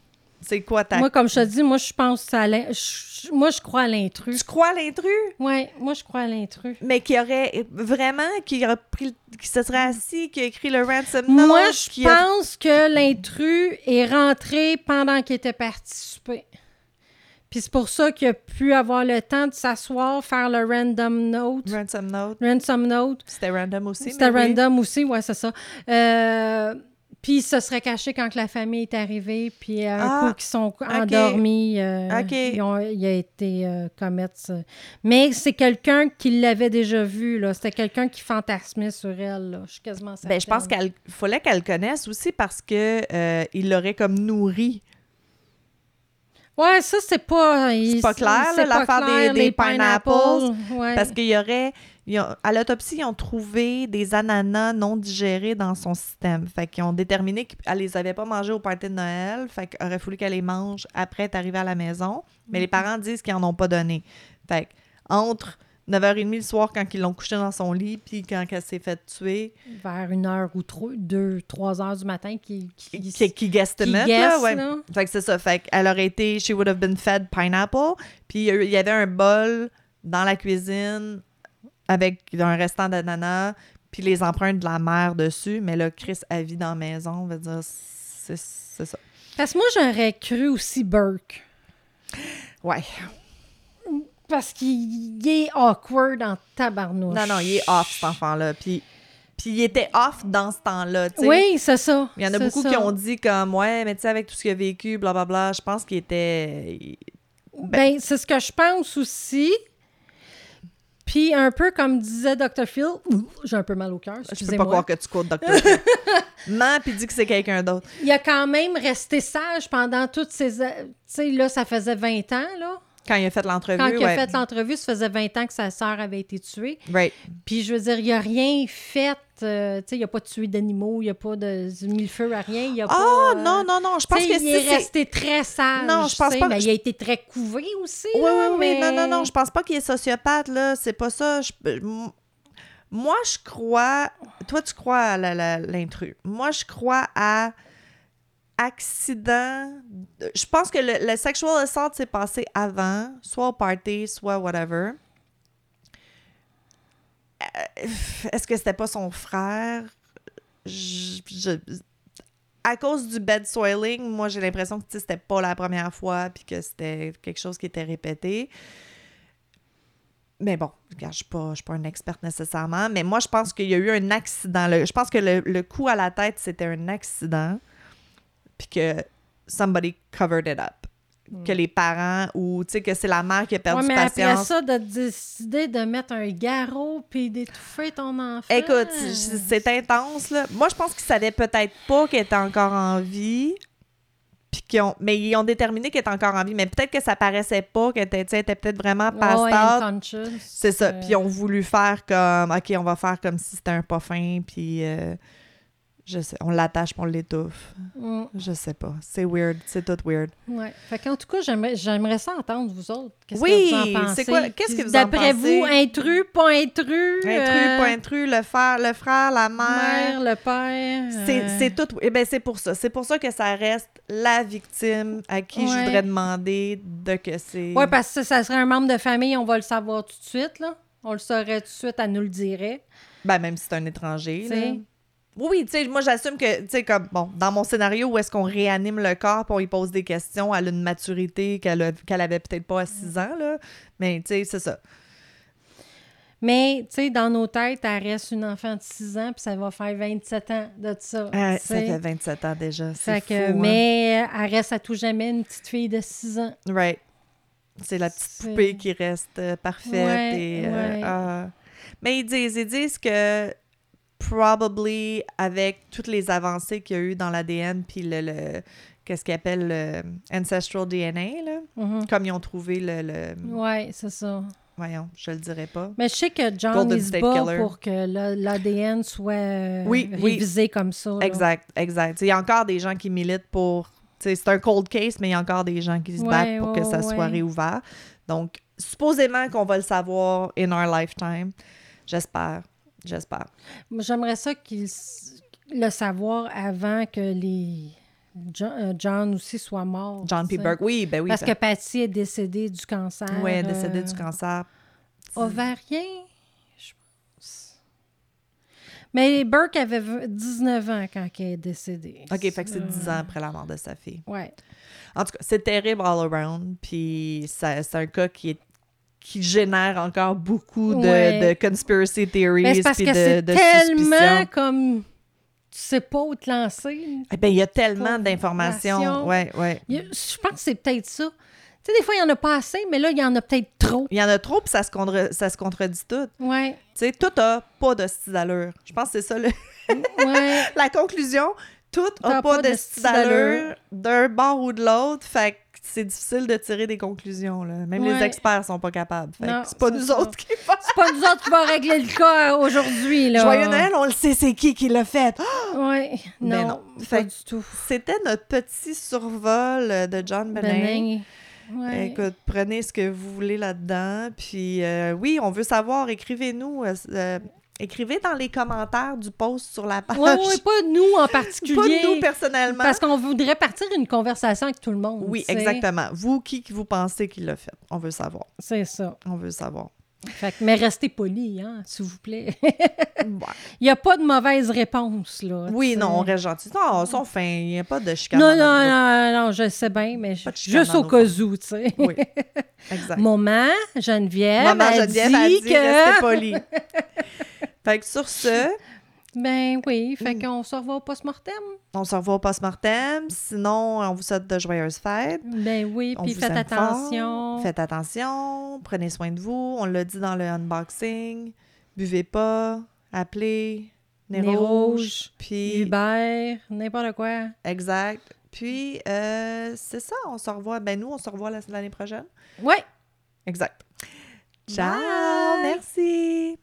C'est quoi ta... moi, comme je te dis, moi, je pense à je- Moi, je crois à l'intrus. Tu crois à l'intrus? Ouais, moi, je crois à l'intrus. Mais qui aurait vraiment, qui aurait pris, qui se serait assis, qui a écrit le ransom note, Moi, je a- pense que l'intrus est rentré pendant qu'il était parti souper. Puis c'est pour ça qu'il a pu avoir le temps de s'asseoir, faire le random note. Ransom note. Ransom note. C'était random aussi. C'était oui. random aussi, ouais, c'est ça. Euh, puis il se serait caché quand que la famille est arrivée, puis un Ah, coup qu'ils sont endormis, euh, Ok. ils ont- il a été euh, commettre ça. Mais c'est quelqu'un qui l'avait déjà vu, là. C'était quelqu'un qui fantasmait sur elle, là. Je suis quasiment certaine. Ben, je pense qu'il fallait qu'elle le connaisse aussi parce que euh, il l'aurait comme nourri. Ouais, ça, c'est pas... clair, c'est pas l'affaire des- clair, des les pineapples, Ouais. Parce qu'il y aurait. ont- à l'autopsie, ils ont trouvé des ananas non digérés dans son système. Fait qu'ils ont déterminé qu'elle les avait pas mangés au party de Noël. Fait qu'il aurait fallu qu'elle les mange après être arrivée à la maison. Mais les parents disent qu'ils en ont pas donné. Fait entre 9h30 le soir, quand ils l'ont couché dans son lit, puis quand elle s'est fait tuer, Vers une heure ou trois, deux, trois heures du matin, qui... qui, qui, qui guesstimate, qui là, ouais. là. Fait que c'est ça. Fait qu'elle aurait été, she would have been fed pineapple. Puis il y avait un bol dans la cuisine avec un restant d'ananas, puis les empreintes de la mère dessus. Mais là, Chris a vie dans la maison, on va dire, c'est c'est ça. Parce que moi, j'aurais cru aussi Burke. Ouais. Parce qu'il est awkward en tabarnouche. Non, non, il est off, cet enfant-là. Puis, puis il était off dans ce temps-là, tu sais. Oui, c'est ça. Il y en a beaucoup ça. qui ont dit comme, ouais, mais tu sais, avec tout ce qu'il a vécu, blablabla, je pense qu'il était... il- Ben, c'est ce que je pense aussi. Puis, un peu comme disait Dr. Phil, j'ai un peu mal au cœur, Je peux pas croire que tu quotes Dr. Phil. Ment puis dis que c'est quelqu'un d'autre. Il a quand même resté sage pendant toutes ces... Tu sais, là, ça faisait 20 ans, là. Quand il a fait l'entrevue, Quand il ouais. a fait l'entrevue, ça faisait 20 ans que sa sœur avait été tuée. Right. Puis, je veux dire, il a rien fait. euh, tu sais, il a pas tué d'animaux, il a pas de mis le feu à rien. Il a Ah, pas, euh, non, non, non, je pense Tu sais, que il est resté très sage. Non, je pense pas mais il a été très couvé aussi. Oui, là, oui, oui, mais- non, non, non, je pense pas qu'il est sociopathe, là, c'est pas ça. Je- Moi, je crois... Toi, tu crois à l'intrus. Moi, je crois à accident. Je pense que le, sexual assault s'est passé avant, soit au party, soit whatever. Euh, Est-ce que c'était pas son frère? À cause du bed soiling, moi j'ai l'impression que c'était pas la première fois puis que c'était quelque chose qui était répété. Mais bon, je je suis pas une experte nécessairement, mais moi je pense qu'il y a eu un accident. Je pense que le coup à la tête, c'était un accident puis que somebody covered it up. Que les parents ou tu sais que c'est la mère qui a perdu Ouais, mais après patience. ça, de décider de mettre un garrot puis d'étouffer ton enfant. Écoute, c'est intense, là. Moi, je pense qu'ils savaient peut-être pas qu'elle était encore en vie. Puis ont... Mais ils ont déterminé qu'elle était encore en vie. Mais peut-être que ça paraissait pas, qu'elle était, était peut-être vraiment passed Ouais. C'est ça. Euh, Puis ils ont voulu faire comme, OK, on va faire comme si c'était un pas fin. Puis, euh, je sais, on l'attache, on l'étouffe. mm, Je sais pas. C'est weird. C'est tout weird. ouais. Fait qu'en tout cas, j'aimerais, j'aimerais ça entendre, vous autres. Qu'est-ce Oui, que vous en pensez? c'est quoi- qu'est-ce que vous en D'après pensez? vous, intrus, pas intrus? Intrus, euh, pas intrus, le frère, le frère, la mère. Mère, le père. C'est, euh, c'est tout. Eh ben, c'est pour ça. C'est pour ça que ça reste la victime à qui je voudrais demander de que c'est. Oui, parce que ça serait un membre de famille, on va le savoir tout de suite, là. On le saurait tout de suite, elle nous le dirait. Ben, même si c'est un étranger. Là. Oui, tu sais, moi, j'assume que, tu sais, comme, bon, dans mon scénario où est-ce qu'on réanime le corps puis on lui pose des questions, elle a une maturité qu'elle, a- qu'elle avait peut-être pas à 6 ans, là. Mais, tu sais, c'est ça. Mais, tu sais, dans nos têtes, elle reste une enfant de 6 ans, puis ça va faire 27 ans de ça. Ah, ça fait 27 ans déjà. C'est que- fou, hein. mais elle reste à tout jamais une petite fille de 6 ans. Right. C'est la petite poupée qui reste euh, parfaite. Ouais, et, euh, ah. Mais ils disent, ils disent que probably avec toutes les avancées qu'il y a eu dans l'ADN puis le, le- qu'est-ce qu'ils appellent le ancestral DNA là, Mhm. comme ils ont trouvé le, le- Ouais, c'est ça. voyons, je le dirais pas. Mais je sais que John, Golden il se bat pour que le- l'ADN soit euh, oui. révisé comme ça. là. Exact, exact. Il y a encore des gens qui militent pour c'est un cold case mais il y a encore des gens qui se Ouais, battent pour que ouais, ça soit réouvert. Donc supposément qu'on va le savoir in our lifetime. J'espère. J'espère. J'aimerais ça qu'il s- le savoir avant que les John, euh, John aussi soit mort. John P. Burke, oui, ben oui. Parce ben- que Patty est décédée du cancer. Oui, elle est décédée euh, du cancer. Ovarien, je pense. Mais Burke avait v- 19 ans quand elle est décédée. OK, fait que c'est Euh, 10 ans après la mort de sa fille. Ouais. En tout cas, c'est terrible all around. Puis c'est un cas qui est qui génère encore beaucoup de, Ouais. de conspiracy theories puis que de, c'est de tellement comme. Tu sais pas où te lancer. Eh ben, il y a tellement Information. d'informations. Ouais, ouais. A- Je pense que c'est peut-être ça. Tu sais, des fois, il y en a pas assez, mais là, il y en a peut-être trop. Il y en a trop, puis ça se, contre- ça se contredit tout. Ouais. Tu sais, tout a pas de style d'allure. Je pense que c'est ça le- Ouais. la conclusion. Tout a pas, pas de de style style d'allure. d'un bord ou de l'autre. Fait c'est difficile de tirer des conclusions. Là. Même les experts sont pas capables. Fait Non, c'est pas nous ça. autres qui. C'est pas nous autres qui va régler le cas aujourd'hui, là. Joyeux Noël, on le sait, c'est qui qui l'a fait. Ouais. Mais Non, non. pas du tout. C'était notre petit survol euh, de John. Ouais. Écoute, prenez ce que vous voulez là-dedans. Puis euh, oui, on veut savoir, écrivez-nous. euh, écrivez dans les commentaires du post sur la page. Ouais, ouais, pas nous en particulier. Pas nous personnellement. Parce qu'on voudrait partir une conversation avec tout le monde. Oui, exactement. Vous, qui vous pensez qui l'a fait? On veut savoir. C'est ça. On veut savoir. Fait que- mais restez polis, hein, s'il vous plaît. Il n'y a pas de mauvaise réponse, là. Oui, non, on reste gentil. Non, sont fins. Il n'y a pas de chicane. Non, non, non, non, je sais bien, mais chicane juste au cas où, tu sais. Oui, exact. Maman, Geneviève, Maman a Geneviève dit a dit, que... restez poli. Fait que sur ce, Ben oui, fait Mm. qu'on se revoit au post-mortem. on se revoit au post-mortem. Sinon, on vous souhaite de joyeuses fêtes. Ben oui, puis faites attention. fort. Faites attention. Prenez soin de vous. On l'a dit dans le unboxing. Buvez pas. Appelez. Nez Nez rouge. Puis, Hubert, n'importe quoi. exact. Puis, euh, c'est ça. On se revoit. Ben, nous, on se revoit la- l'année prochaine. Ouais. Exact. Ciao. Bye. Merci.